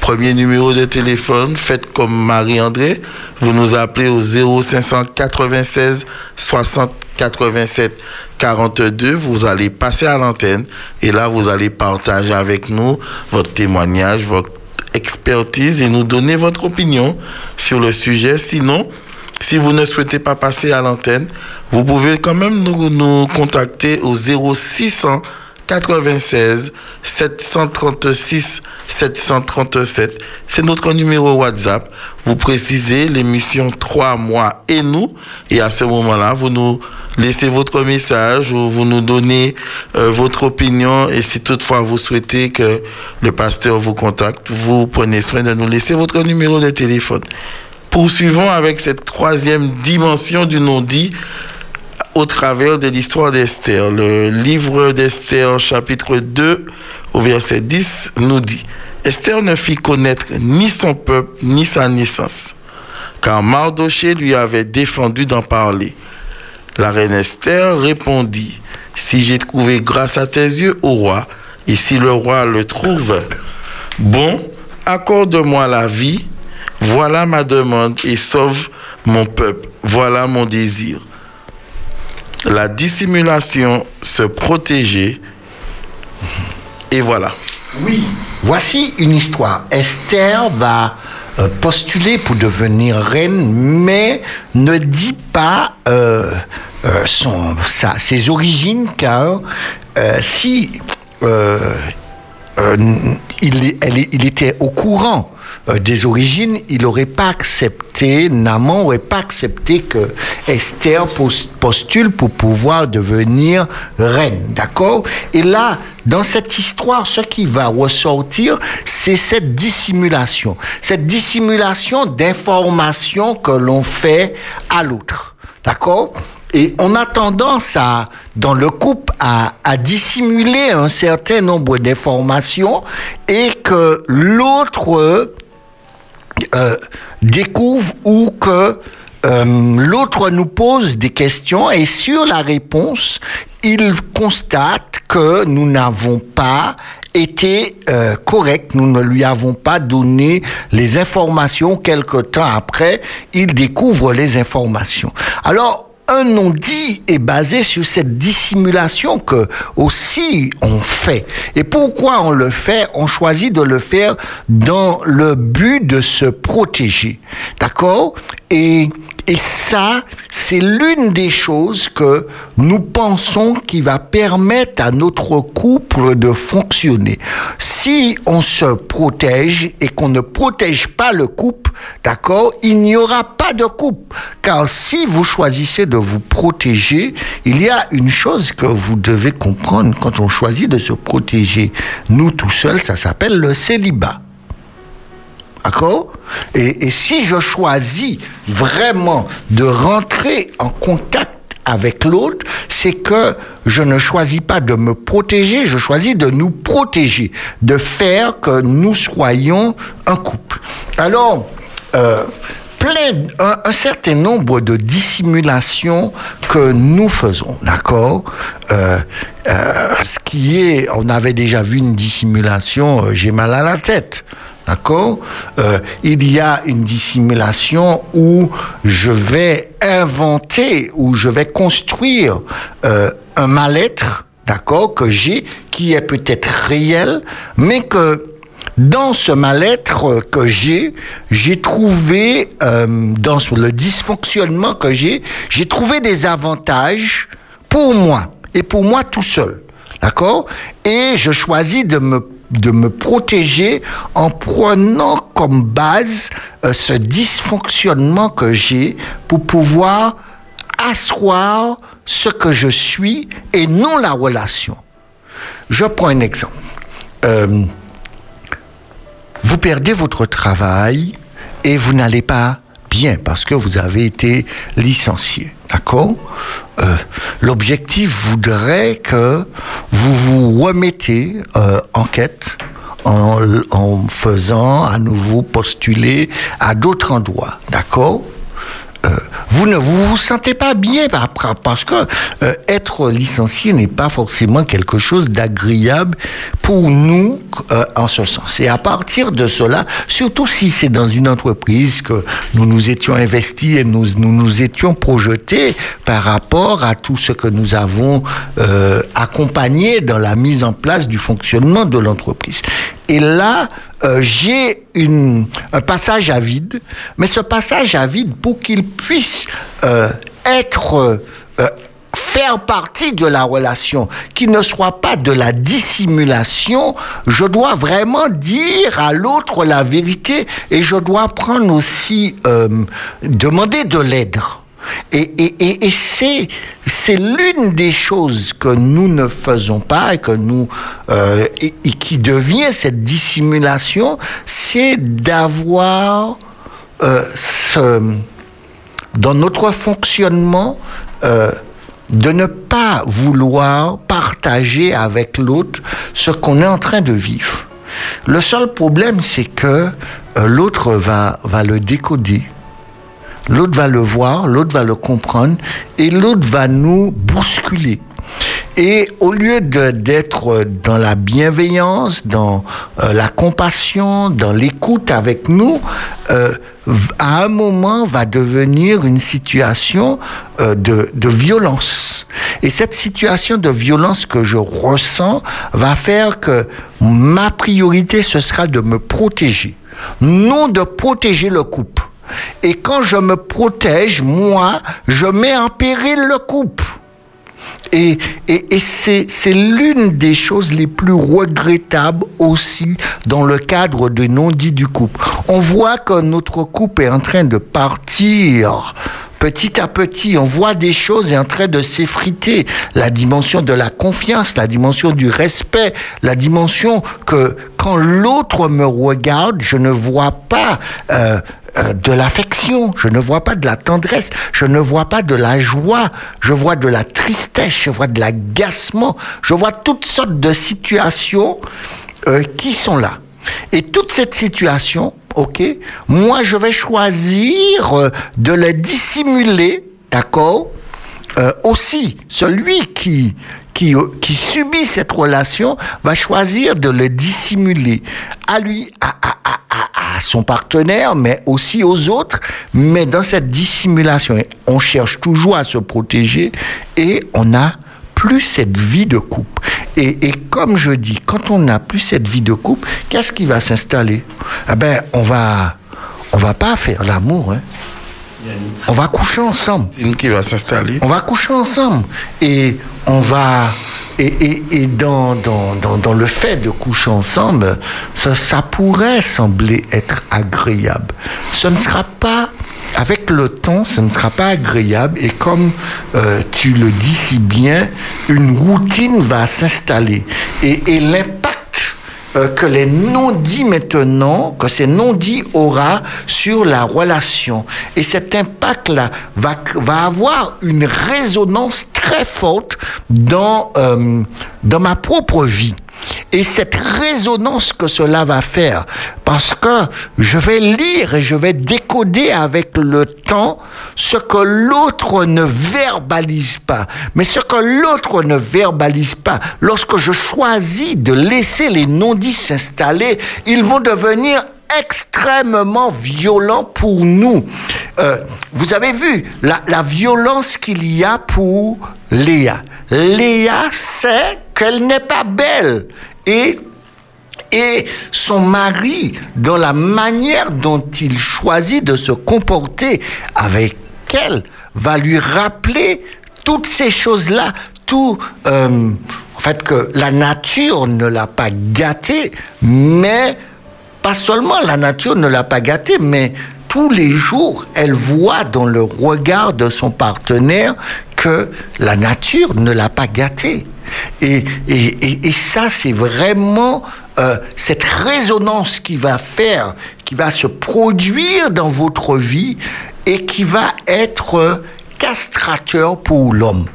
Premier numéro de téléphone, faites comme Marie-André, vous nous appelez au 0596 60 87 42, vous allez passer à l'antenne et là vous allez partager avec nous votre témoignage, votre expertise et nous donner votre opinion sur le sujet. Sinon, si vous ne souhaitez pas passer à l'antenne, vous pouvez quand même nous, nous contacter au 0600 96 736 737. C'est notre numéro WhatsApp. Vous précisez l'émission 3 mois et nous. Et à ce moment-là, vous nous laissez votre message ou vous nous donnez euh, votre opinion. Et si toutefois vous souhaitez que le pasteur vous contacte, vous prenez soin de nous laisser votre numéro de téléphone. Poursuivons avec cette troisième dimension du non-dit au travers de l'histoire d'Esther. Le livre d'Esther, chapitre 2, au verset 10, nous dit Esther ne fit connaître ni son peuple, ni sa naissance, car Mardoché lui avait défendu d'en parler. La reine Esther répondit Si j'ai trouvé grâce à tes yeux, au roi, et si le roi le trouve bon, accorde-moi la vie voilà ma demande et sauve mon peuple. Voilà mon désir. La dissimulation, se protéger. Et voilà. Oui, voici une histoire. Esther va euh, postuler pour devenir reine, mais ne dit pas euh, euh, ses origines, car si elle, il était au courant euh, des origines, il n'aurait pas accepté, Naman n'aurait pas accepté que Esther postule pour pouvoir devenir reine, d'accord? Et là, dans cette histoire, ce qui va ressortir, c'est cette dissimulation, cette dissimulation d'informations que l'on fait à l'autre, d'accord? Et on a tendance à, dans le couple, à, à dissimuler un certain nombre d'informations et que l'autre euh, découvre ou que euh, l'autre nous pose des questions et sur la réponse, il constate que nous n'avons pas été euh, corrects, nous ne lui avons pas donné les informations. Quelque temps après, il découvre les informations. Alors, un non-dit est basé sur cette dissimulation que aussi on fait. Et pourquoi on le fait? On choisit de le faire dans le but de se protéger. D'accord? Et et ça, c'est l'une des choses que nous pensons qui va permettre à notre couple de fonctionner. Si on se protège et qu'on ne protège pas le couple, d'accord, il n'y aura pas de couple. Car si vous choisissez de vous protéger, il y a une chose que vous devez comprendre quand on choisit de se protéger. Nous tout seuls, ça s'appelle le célibat. D'accord? Et, si je choisis vraiment de rentrer en contact avec l'autre, c'est que je ne choisis pas de me protéger, je choisis de nous protéger, de faire que nous soyons un couple. Alors, euh, plein, un, certain nombre de dissimulations que nous faisons, d'accord? Euh, euh, Ce qui est, on avait déjà vu une dissimulation, j'ai mal à la tête. D'accord? Euh, Il y a une dissimulation où je vais inventer, où je vais construire euh, un mal-être, d'accord, que j'ai, qui est peut-être réel, mais que dans ce mal-être que j'ai, j'ai trouvé, euh, dans le dysfonctionnement que j'ai, j'ai trouvé des avantages pour moi, et pour moi tout seul. D'accord? Et je choisis de me de me protéger en prenant comme base euh, ce dysfonctionnement que j'ai pour pouvoir asseoir ce que je suis et non la relation. Je prends un exemple. Euh, vous perdez votre travail et vous n'allez pas bien parce que vous avez été licencié. D'accord? Euh, L'objectif voudrait que vous vous remettez euh, en quête en, en, faisant à nouveau postuler à d'autres endroits. D'accord? Euh, vous ne vous, sentez pas bien parce que euh, être licencié n'est pas forcément quelque chose d'agréable pour nous euh, en ce sens. Et à partir de cela, surtout si c'est dans une entreprise que nous nous étions investis et nous nous, nous étions projetés par rapport à tout ce que nous avons accompagné dans la mise en place du fonctionnement de l'entreprise. Et là, euh, j'ai un passage à vide, mais ce passage à vide, pour qu'il puisse euh, être, euh, faire partie de la relation, qu'il ne soit pas de la dissimulation, je dois vraiment dire à l'autre la vérité et je dois prendre aussi, demander de l'aide. Et, c'est, l'une des choses que nous ne faisons pas et que nous euh, qui devient cette dissimulation, c'est d'avoir euh, dans notre fonctionnement euh, de ne pas vouloir partager avec l'autre ce qu'on est en train de vivre. Le seul problème, c'est que l'autre va le décoder l'autre va le voir, l'autre va le comprendre, et l'autre va nous bousculer. Et au lieu d'être dans la bienveillance, dans euh, la compassion, dans l'écoute avec nous, euh, à un moment va devenir une situation euh, de, de, violence. Et cette situation de violence que je ressens va faire que ma priorité, ce sera de me protéger, non de protéger le couple. Et quand je me protège, moi, je mets en péril le couple. Et, et, et c'est, l'une des choses les plus regrettables aussi dans le cadre de non-dit du couple. On voit que notre couple est en train de partir petit à petit, on voit des choses est en train de s'effriter. La dimension de la confiance, la dimension du respect, la dimension que quand l'autre me regarde, je ne vois pas euh, euh, de l'affection, je ne vois pas de la tendresse, je ne vois pas de la joie, je vois de la tristesse, je vois de l'agacement, je vois toutes sortes de situations euh, qui sont là. Et toute cette situation ok Moi, je vais choisir euh, de le dissimuler, d'accord Aussi, celui qui, qui, qui subit cette relation va choisir de le dissimuler. À lui, à, à, à, son partenaire, mais aussi aux autres. Mais dans cette dissimulation, on cherche toujours à se protéger et on a plus cette vie de couple. Et, et comme je dis, quand on n'a plus cette vie de couple, qu'est-ce qui va s'installer? Eh ben, on va, on va pas faire l'amour. Hein. On va coucher ensemble. Une qui va s'installer. On va coucher ensemble. Et on va. Et, et, et dans, dans, dans, dans le fait de coucher ensemble, ça, ça pourrait sembler être agréable. Ce ne sera pas avec le temps, ce ne sera pas agréable et comme euh, tu le dis si bien, une routine va s'installer et, et l'impact euh, que les non-dits maintenant, que ces non-dits aura sur la relation. Et cet impact-là va, va avoir une résonance très forte dans, euh, dans ma propre vie. Et cette résonance que cela va faire, parce que je vais lire et je vais décoder avec le temps ce que l'autre ne verbalise pas. Mais ce que l'autre ne verbalise pas, lorsque je choisis de laisser les non-dits s'installer, ils vont devenir extrêmement violents pour nous. Euh, vous avez vu la, violence qu'il y a pour Léa. Léa sait qu'elle n'est pas belle et et son mari, dans la manière dont il choisit de se comporter avec elle, va lui rappeler toutes ces choses-là, tout, euh, en fait, que la nature ne l'a pas gâté, mais pas seulement la nature ne l'a pas gâté, mais tous les jours, elle voit dans le regard de son partenaire que la nature ne l'a pas gâté. Et, et, et, ça, c'est vraiment euh, cette résonance qui va faire, qui va se produire dans votre vie et qui va être castrateur pour l'homme.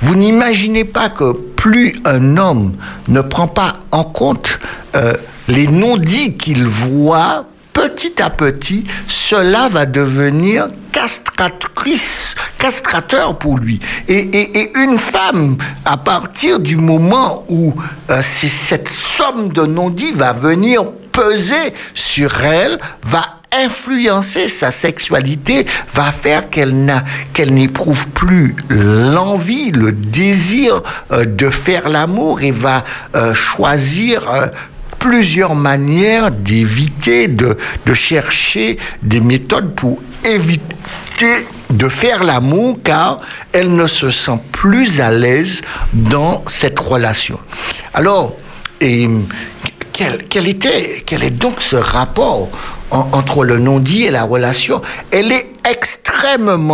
Vous n'imaginez pas que plus un homme ne prend pas en compte euh, les non-dits qu'il voit, petit à petit, cela va devenir castratrice, castrateur pour lui. Et, une femme, à partir du moment où euh, cette somme de non-dits va venir peser sur elle, va influencer sa sexualité, va faire qu'elle n'éprouve plus l'envie, le désir euh, de faire l'amour et va euh, choisir plusieurs manières d'éviter, de, de chercher des méthodes pour éviter de faire l'amour car elle ne se sent plus à l'aise dans cette relation. Alors, et, quel, était, quel est donc ce rapport en, entre le non-dit et la relation? Elle est extrêmement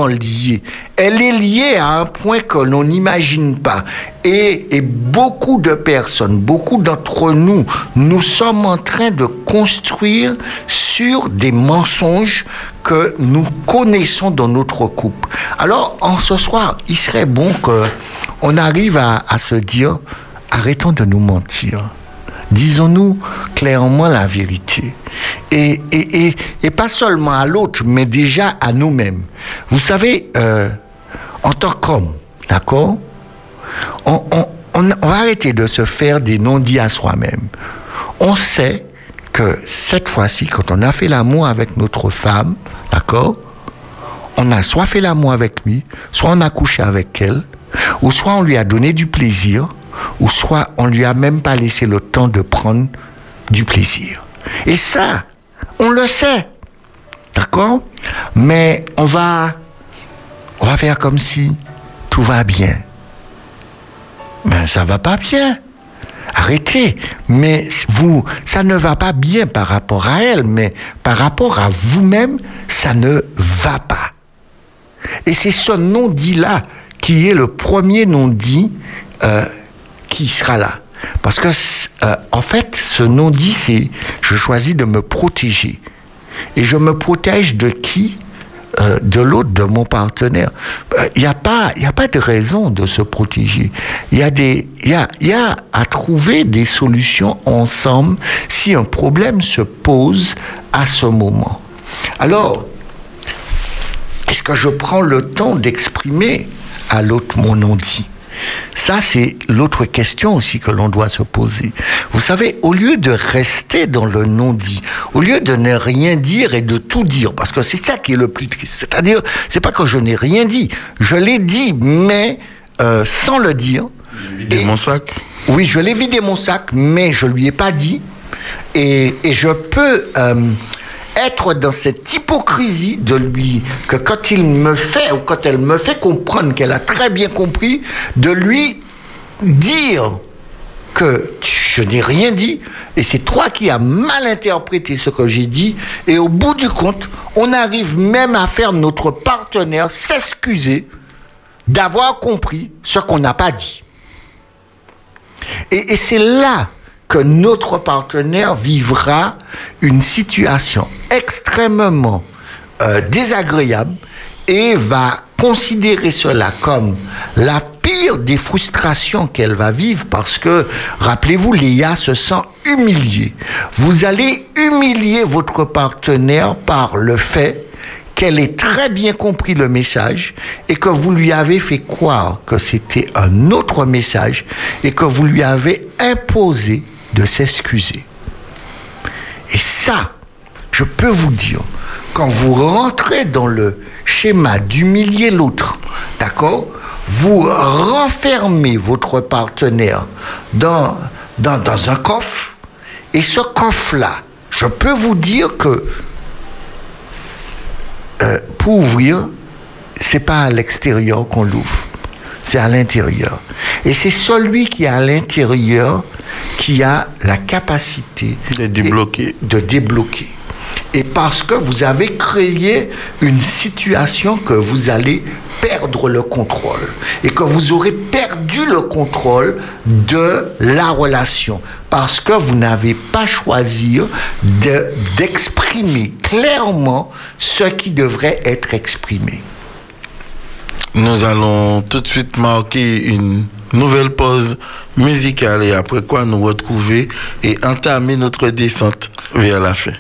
liée. Elle est liée à un point que l'on n'imagine pas. Et, beaucoup de personnes, beaucoup d'entre nous, nous sommes en train de construire sur des mensonges que nous connaissons dans notre couple. Alors, en ce soir, il serait bon que on arrive à se dire, arrêtons de nous mentir. Disons-nous clairement la vérité. Et, et, et, et pas seulement à l'autre, mais déjà à nous-mêmes. Vous savez, euh, en tant qu'homme, d'accord on, on, on, on, va arrêter de se faire des non-dits à soi-même. On sait que cette fois-ci, quand on a fait l'amour avec notre femme, d'accord On a soit fait l'amour avec lui, soit on a couché avec elle, ou soit on lui a donné du plaisir, ou soit on lui a même pas laissé le temps de prendre du plaisir. Et ça, on le sait, d'accord? Mais on va, on va faire comme si tout va bien. Mais ça va pas bien. Arrêtez. Mais vous, ça ne va pas bien par rapport à elle, mais par rapport à vous-même, ça ne va pas. Et c'est ce non-dit-là qui est le premier non-dit euh, qui sera là. Parce que, euh, en fait, ce non-dit, c'est je choisis de me protéger. Et je me protège de qui? Euh, de l'autre, de mon partenaire. Il n'y a, pas, a pas de raison de se protéger. Il y, y, a, y a à trouver des solutions ensemble si un problème se pose à ce moment. Alors, est-ce que je prends le temps d'exprimer à l'autre mon non-dit? Ça, c'est l'autre question aussi que l'on doit se poser. Vous savez, au lieu de rester dans le non-dit, au lieu de ne rien dire et de tout dire, parce que c'est ça qui est le plus triste. C'est-à-dire, c'est pas que je n'ai rien dit, je l'ai dit, mais euh, sans le dire. Vidé mon sac. Oui, je l'ai vidé mon sac, mais je lui ai pas dit. Et, et je peux euh, être dans cette hypocrisie de lui, que quand il me fait, ou quand elle me fait comprendre qu'elle a très bien compris, de lui dire que je n'ai rien dit, et c'est toi qui as mal interprété ce que j'ai dit, et au bout du compte, on arrive même à faire notre partenaire s'excuser d'avoir compris ce qu'on n'a pas dit. Et, et c'est là que notre partenaire vivra une situation extrêmement euh, désagréable et va considérer cela comme la pire des frustrations qu'elle va vivre parce que, rappelez-vous, Léa se sent humiliée. Vous allez humilier votre partenaire par le fait qu'elle ait très bien compris le message et que vous lui avez fait croire que c'était un autre message et que vous lui avez imposé de s'excuser. Et ça, je peux vous dire, quand vous rentrez dans le schéma d'humilier l'autre, d'accord Vous renfermez votre partenaire dans, un coffre, et ce coffre-là, je peux vous dire que euh, pour ouvrir, c'est pas à l'extérieur qu'on l'ouvre, c'est à l'intérieur. Et c'est celui qui est à l'intérieur qui a la capacité De débloquer. de débloquer. Et parce que vous avez créé une situation que vous allez perdre le contrôle et que vous aurez perdu le contrôle de la relation parce que vous n'avez pas choisi de- d'exprimer clairement ce qui devrait être exprimé. Nous allons tout de suite marquer une nouvelle pause musicale et après quoi nous retrouver et entamer notre descente vers la fin.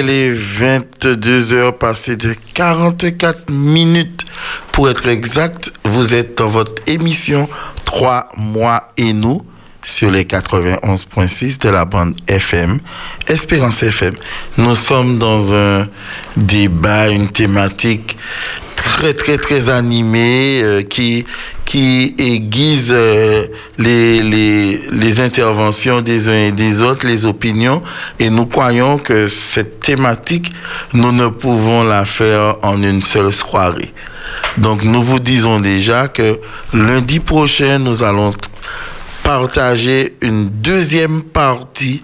Il est 22 heures passées de 44 minutes. Pour être exact, vous êtes dans votre émission 3 mois et nous sur les 91.6 de la bande FM, Espérance FM. Nous sommes dans un débat, une thématique très très très animée euh, qui qui aiguise euh, les, les, les interventions des uns et des autres, les opinions, et nous croyons que cette thématique, nous ne pouvons la faire en une seule soirée. Donc nous vous disons déjà que lundi prochain, nous allons partager une deuxième partie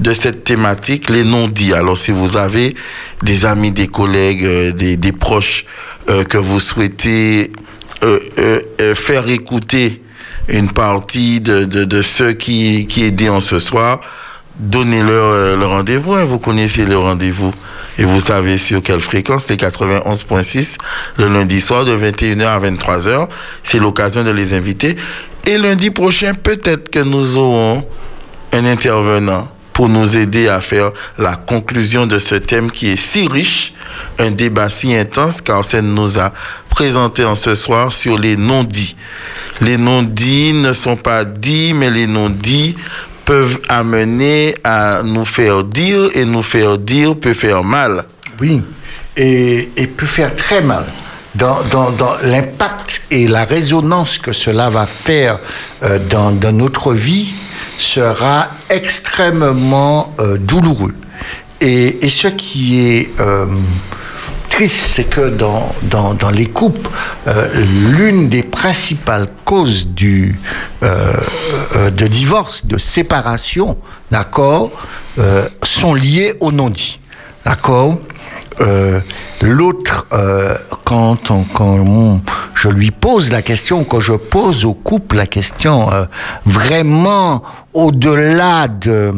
de cette thématique, les non-dits. Alors si vous avez des amis, des collègues, euh, des, des proches euh, que vous souhaitez faire écouter une partie de, de, ceux qui, qui aident en ce soir, donnez-leur euh, le rendez-vous. hein. Vous connaissez le rendez-vous. Et vous savez sur quelle fréquence, c'est 91.6, le lundi soir de 21h à 23h. C'est l'occasion de les inviter. Et lundi prochain, peut-être que nous aurons un intervenant pour nous aider à faire la conclusion de ce thème qui est si riche, un débat si intense qu'Arsène nous a présenté en ce soir sur les non-dits. Les non-dits ne sont pas dits, mais les non-dits peuvent amener à nous faire dire et nous faire dire peut faire mal. Oui, et, peut faire très mal. Dans, l'impact et la résonance que cela va faire euh, dans notre vie sera extrêmement euh, douloureux. Et, et ce qui est euh, triste, c'est que dans, dans, dans les couples, euh, l'une des principales causes du, euh, de divorce, de séparation, d'accord, sont liées au non-dit. D'accord? Euh, L'autre, euh, quand, quand je lui pose la question, quand je pose au couple la question, euh, vraiment au-delà de,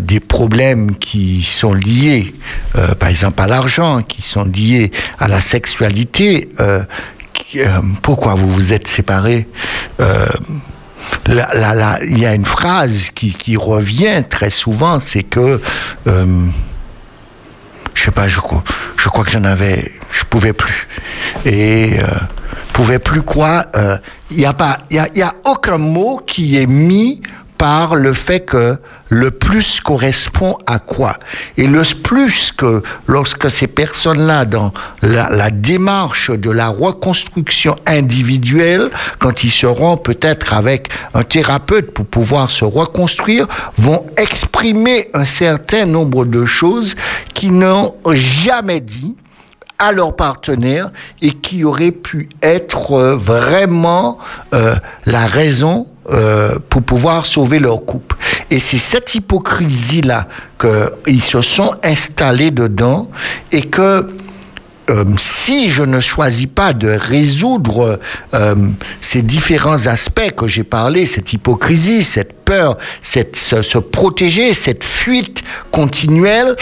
des problèmes qui sont liés, par exemple à l'argent, qui sont liés à la sexualité, pourquoi vous vous êtes séparés il y a une phrase qui, revient très souvent, c'est que, je sais pas, je, crois- que j'en avais, je pouvais plus. Et euh, pouvais plus quoi Il n'y a pas, il y a aucun mot qui est mis par le fait que le plus correspond à quoi. Et le plus que lorsque ces personnes-là, dans la, démarche de la reconstruction individuelle, quand ils seront peut-être avec un thérapeute pour pouvoir se reconstruire, vont exprimer un certain nombre de choses qu'ils n'ont jamais dit à leur partenaire et qui auraient pu être vraiment euh, la raison euh, pour pouvoir sauver leur couple. Et c'est cette hypocrisie-là qu'ils se sont installés dedans et que euh, si je ne choisis pas de résoudre euh, ces différents aspects que j'ai parlé, cette hypocrisie, cette peur, cette, se, protéger, cette fuite continuelle,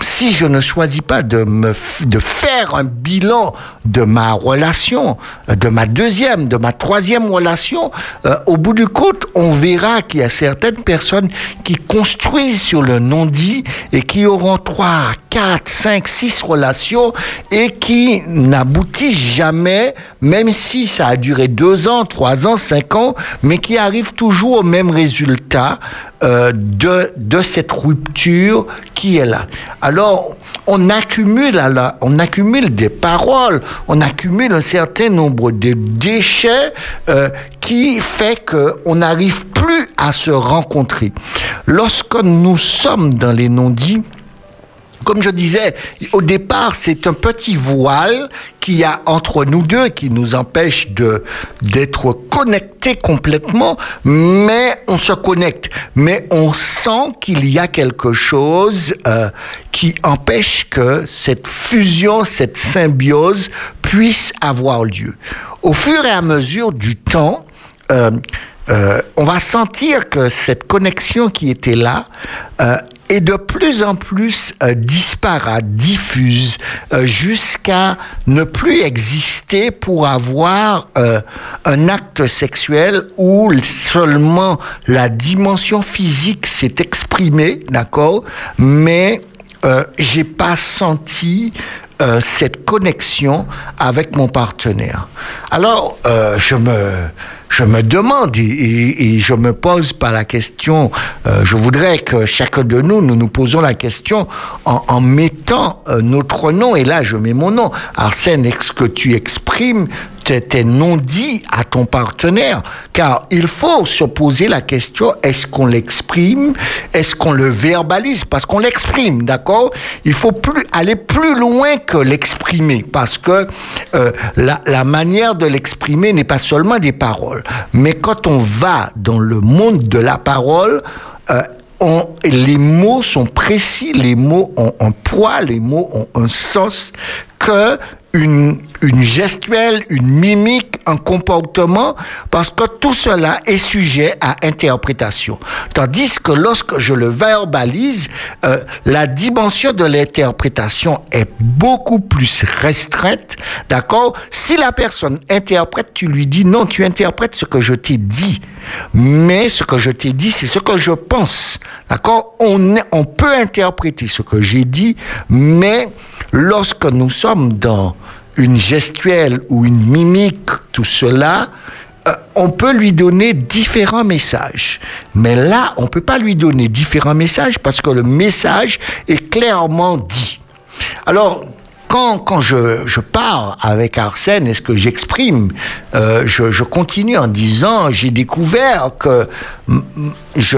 si je ne choisis pas de, me, de faire un bilan de ma relation, euh, de ma deuxième, de ma troisième relation, euh, au bout du compte, on verra qu'il y a certaines personnes qui construisent sur le non-dit et qui auront trois, quatre, cinq, six relations et qui n'aboutissent jamais, même si ça a duré deux ans, trois ans, cinq ans, mais qui arrivent toujours au même résultat euh, de, de cette rupture qui est là. Alors, on accumule, on accumule des paroles, on accumule un certain nombre de déchets euh, qui fait qu'on n'arrive plus à se rencontrer. Lorsque nous sommes dans les non-dits, comme je disais, au départ, c'est un petit voile qu'il y a entre nous deux qui nous empêche de d'être connectés complètement, mais on se connecte, mais on sent qu'il y a quelque chose euh, qui empêche que cette fusion, cette symbiose puisse avoir lieu. Au fur et à mesure du temps, euh, euh, on va sentir que cette connexion qui était là est de plus en plus euh, disparate, diffuse, euh, jusqu'à ne plus exister pour avoir euh, un acte sexuel où seulement la dimension physique s'est exprimée, d'accord, mais j'ai pas senti cette connexion avec mon partenaire. Alors, je me je me demande et, je me pose pas la question. Euh, je voudrais que chacun de nous, nous nous posons la question en, en mettant euh, notre nom. Et là, je mets mon nom. Arsène, est-ce que tu exprimes tes non-dits à ton partenaire Car il faut se poser la question est-ce qu'on l'exprime Est-ce qu'on le verbalise? Parce qu'on l'exprime, d'accord? Il faut plus aller plus loin que l'exprimer parce que euh, la, manière de l'exprimer n'est pas seulement des paroles. Mais quand on va dans le monde de la parole, euh, on, les mots sont précis, les mots ont un poids, les mots ont un sens que une, une gestuelle, une mimique, un comportement, parce que tout cela est sujet à interprétation. Tandis que lorsque je le verbalise, euh, la dimension de l'interprétation est beaucoup plus restreinte, d'accord? Si la personne interprète, tu lui dis non, tu interprètes ce que je t'ai dit, mais ce que je t'ai dit, c'est ce que je pense, d'accord? On, on peut interpréter ce que j'ai dit, mais lorsque nous sommes dans une gestuelle ou une mimique, tout cela, euh, on peut lui donner différents messages. Mais là, on ne peut pas lui donner différents messages parce que le message est clairement dit. Alors, quand, quand je, je pars avec Arsène, est-ce que j'exprime euh, je, je, continue en disant, j'ai découvert que je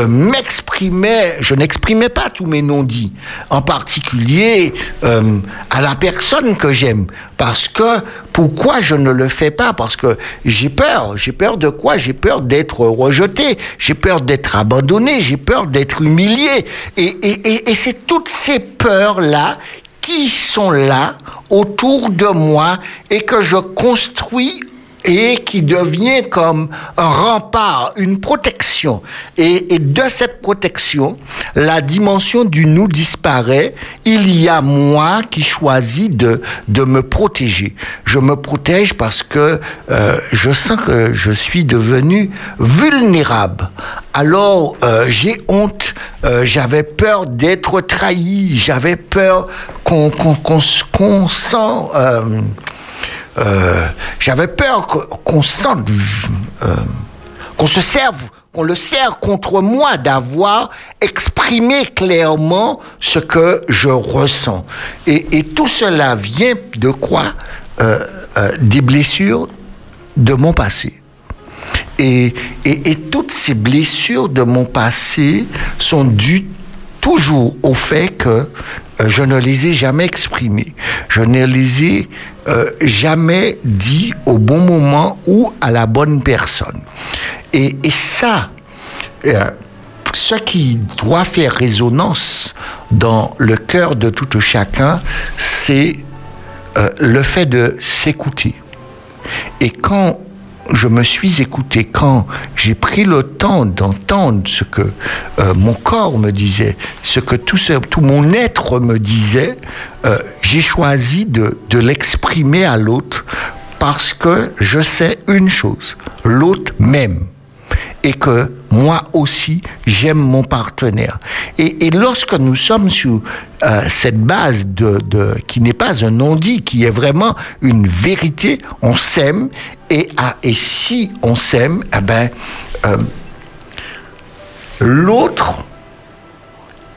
je n'exprimais pas tous mes non-dits, en particulier euh, à la personne que j'aime. Parce que, pourquoi je ne le fais pas? Parce que j'ai peur. J'ai peur de quoi? J'ai peur d'être rejeté, j'ai peur d'être abandonné, j'ai peur d'être humilié. Et c'est toutes ces peurs-là qui sont là autour de moi et que je construis et qui devient comme un rempart, une protection. Et, et, de cette protection, la dimension du nous disparaît. Il y a moi qui choisis de, de me protéger. Je me protège parce que euh, je sens que je suis devenu vulnérable. Alors euh, j'ai honte, euh, j'avais peur d'être trahi, j'avais peur qu'on qu'on qu'on qu'on sent... Euh, j'avais peur qu'on sente, euh, qu'on se serve, qu'on le serve contre moi d'avoir exprimé clairement ce que je ressens. Et, tout cela vient de quoi? Euh, Des blessures de mon passé. Et, et, toutes ces blessures de mon passé sont dues toujours au fait que je ne les ai jamais exprimées. Je ne les ai euh, jamais dit au bon moment ou à la bonne personne. Et, ça, euh, ce qui doit faire résonance dans le cœur de tout chacun, c'est euh, le fait de s'écouter. Et quand je me suis écouté quand j'ai pris le temps d'entendre ce que euh, mon corps me disait, ce que tout, mon être me disait, euh, j'ai choisi de, l'exprimer à l'autre parce que je sais une chose, l'autre m'aime et que moi aussi, j'aime mon partenaire. Et, lorsque nous sommes sur euh, cette base de qui n'est pas un non-dit, qui est vraiment une vérité, on s'aime, et, ah, et si on s'aime, eh ben, euh, l'autre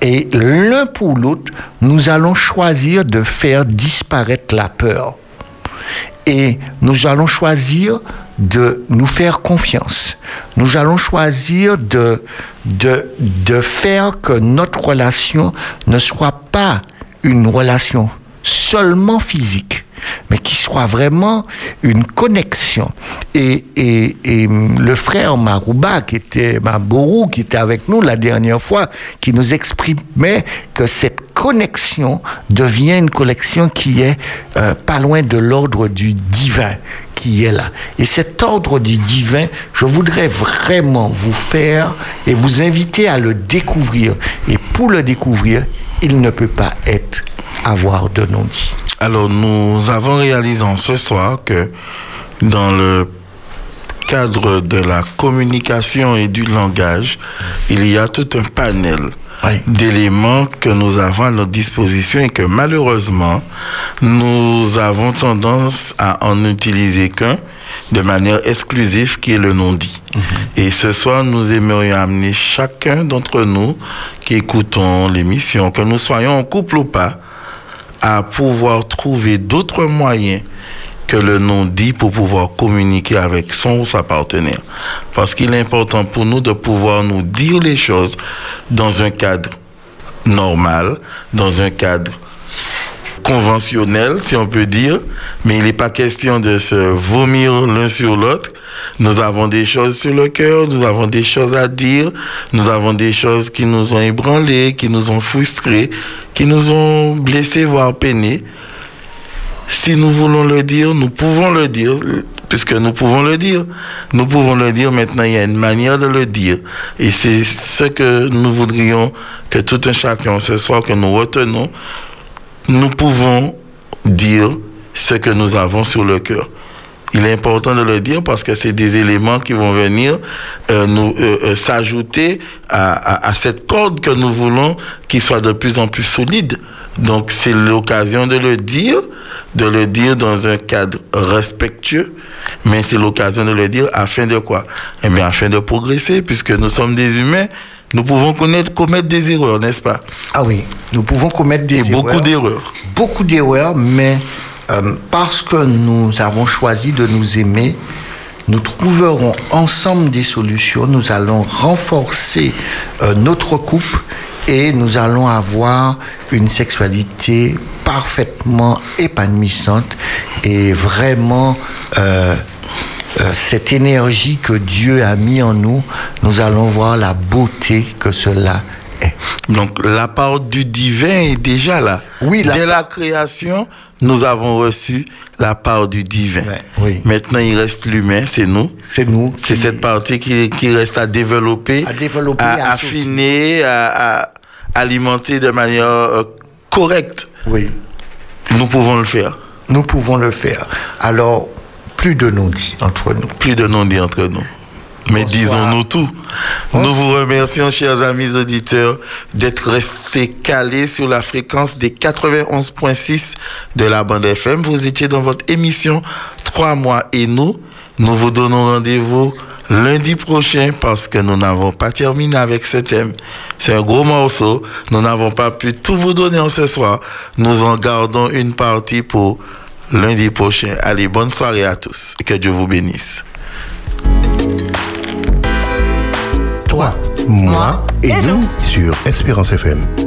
et l'un pour l'autre, nous allons choisir de faire disparaître la peur. Et nous allons choisir de nous faire confiance. Nous allons choisir de, de, de faire que notre relation ne soit pas une relation seulement physique, mais qui soit vraiment une connexion. Et, et, et le frère Marouba, qui était, Mabourou, qui était avec nous la dernière fois, qui nous exprimait que cette connexion devient une connexion qui est euh, pas loin de l'ordre du divin qui est là. Et cet ordre du divin, je voudrais vraiment vous faire et vous inviter à le découvrir. Et pour le découvrir, il ne peut pas être avoir de non-dit. Alors, nous avons réalisé ce soir que dans le cadre de la communication et du langage, il y a tout un panel d'éléments que nous avons à notre disposition et que malheureusement, nous avons tendance à en utiliser qu'un de manière exclusive qui est le non-dit. Mhm. Et ce soir, nous aimerions amener chacun d'entre nous qui écoutons l'émission, que nous soyons en couple ou pas, à pouvoir trouver d'autres moyens que le non-dit pour pouvoir communiquer avec son ou sa partenaire. Parce qu'il est important pour nous de pouvoir nous dire les choses dans un cadre normal, dans un cadre conventionnel, si on peut dire, mais il n'est pas question de se vomir l'un sur l'autre. Nous avons des choses sur le cœur, nous avons des choses à dire, nous avons des choses qui nous ont ébranlés, qui nous ont frustrés, qui nous ont blessés, voire peinés. Si nous voulons le dire, nous pouvons le dire, puisque nous pouvons le dire. Nous pouvons le dire, maintenant il y a une manière de le dire. Et c'est ce que nous voudrions que tout un chacun ce soir, que nous retenons. Nous pouvons dire ce que nous avons sur le cœur. Il est important de le dire parce que c'est des éléments qui vont venir euh, nous euh, euh, s'ajouter à, à, cette corde que nous voulons qui soit de plus en plus solide. Donc c'est l'occasion de le dire, de le dire dans un cadre respectueux, mais c'est l'occasion de le dire afin de quoi? Eh bien, afin de progresser, puisque nous sommes des humains, nous pouvons connaître, commettre des erreurs, n'est-ce pas? Ah oui, nous pouvons commettre des erreurs. beaucoup d'erreurs. Beaucoup d'erreurs, mais euh, parce que nous avons choisi de nous aimer, nous trouverons ensemble des solutions, nous allons renforcer euh, notre couple et nous allons avoir une sexualité parfaitement épanouissante et vraiment euh, euh, cette énergie que Dieu a mis en nous, nous allons voir la beauté que cela est. Donc la part du divin est déjà là. Oui, Dès la création, nous avons reçu la part du divin. oui. Maintenant, il reste l'humain, c'est nous. C'est nous. C'est cette partie qui, qui, reste à développer, à, développer, à, affiner, à, alimenter de manière euh, correcte. Oui. Nous pouvons le faire. Nous pouvons le faire. Alors, plus de non-dits entre nous. Plus de non-dits entre nous. Mais disons-nous tout. Nous vous remercions, chers amis auditeurs, d'être restés calés sur la fréquence des 91.6 de la bande FM. Vous étiez dans votre émission Trois mois et nous. Nous vous donnons rendez-vous lundi prochain parce que nous n'avons pas terminé avec ce thème. C'est un gros morceau. Nous n'avons pas pu tout vous donner en ce soir. Nous en gardons une partie pour lundi prochain. Allez, bonne soirée à tous que Dieu vous bénisse. Toi, moi et nous sur Espérance FM.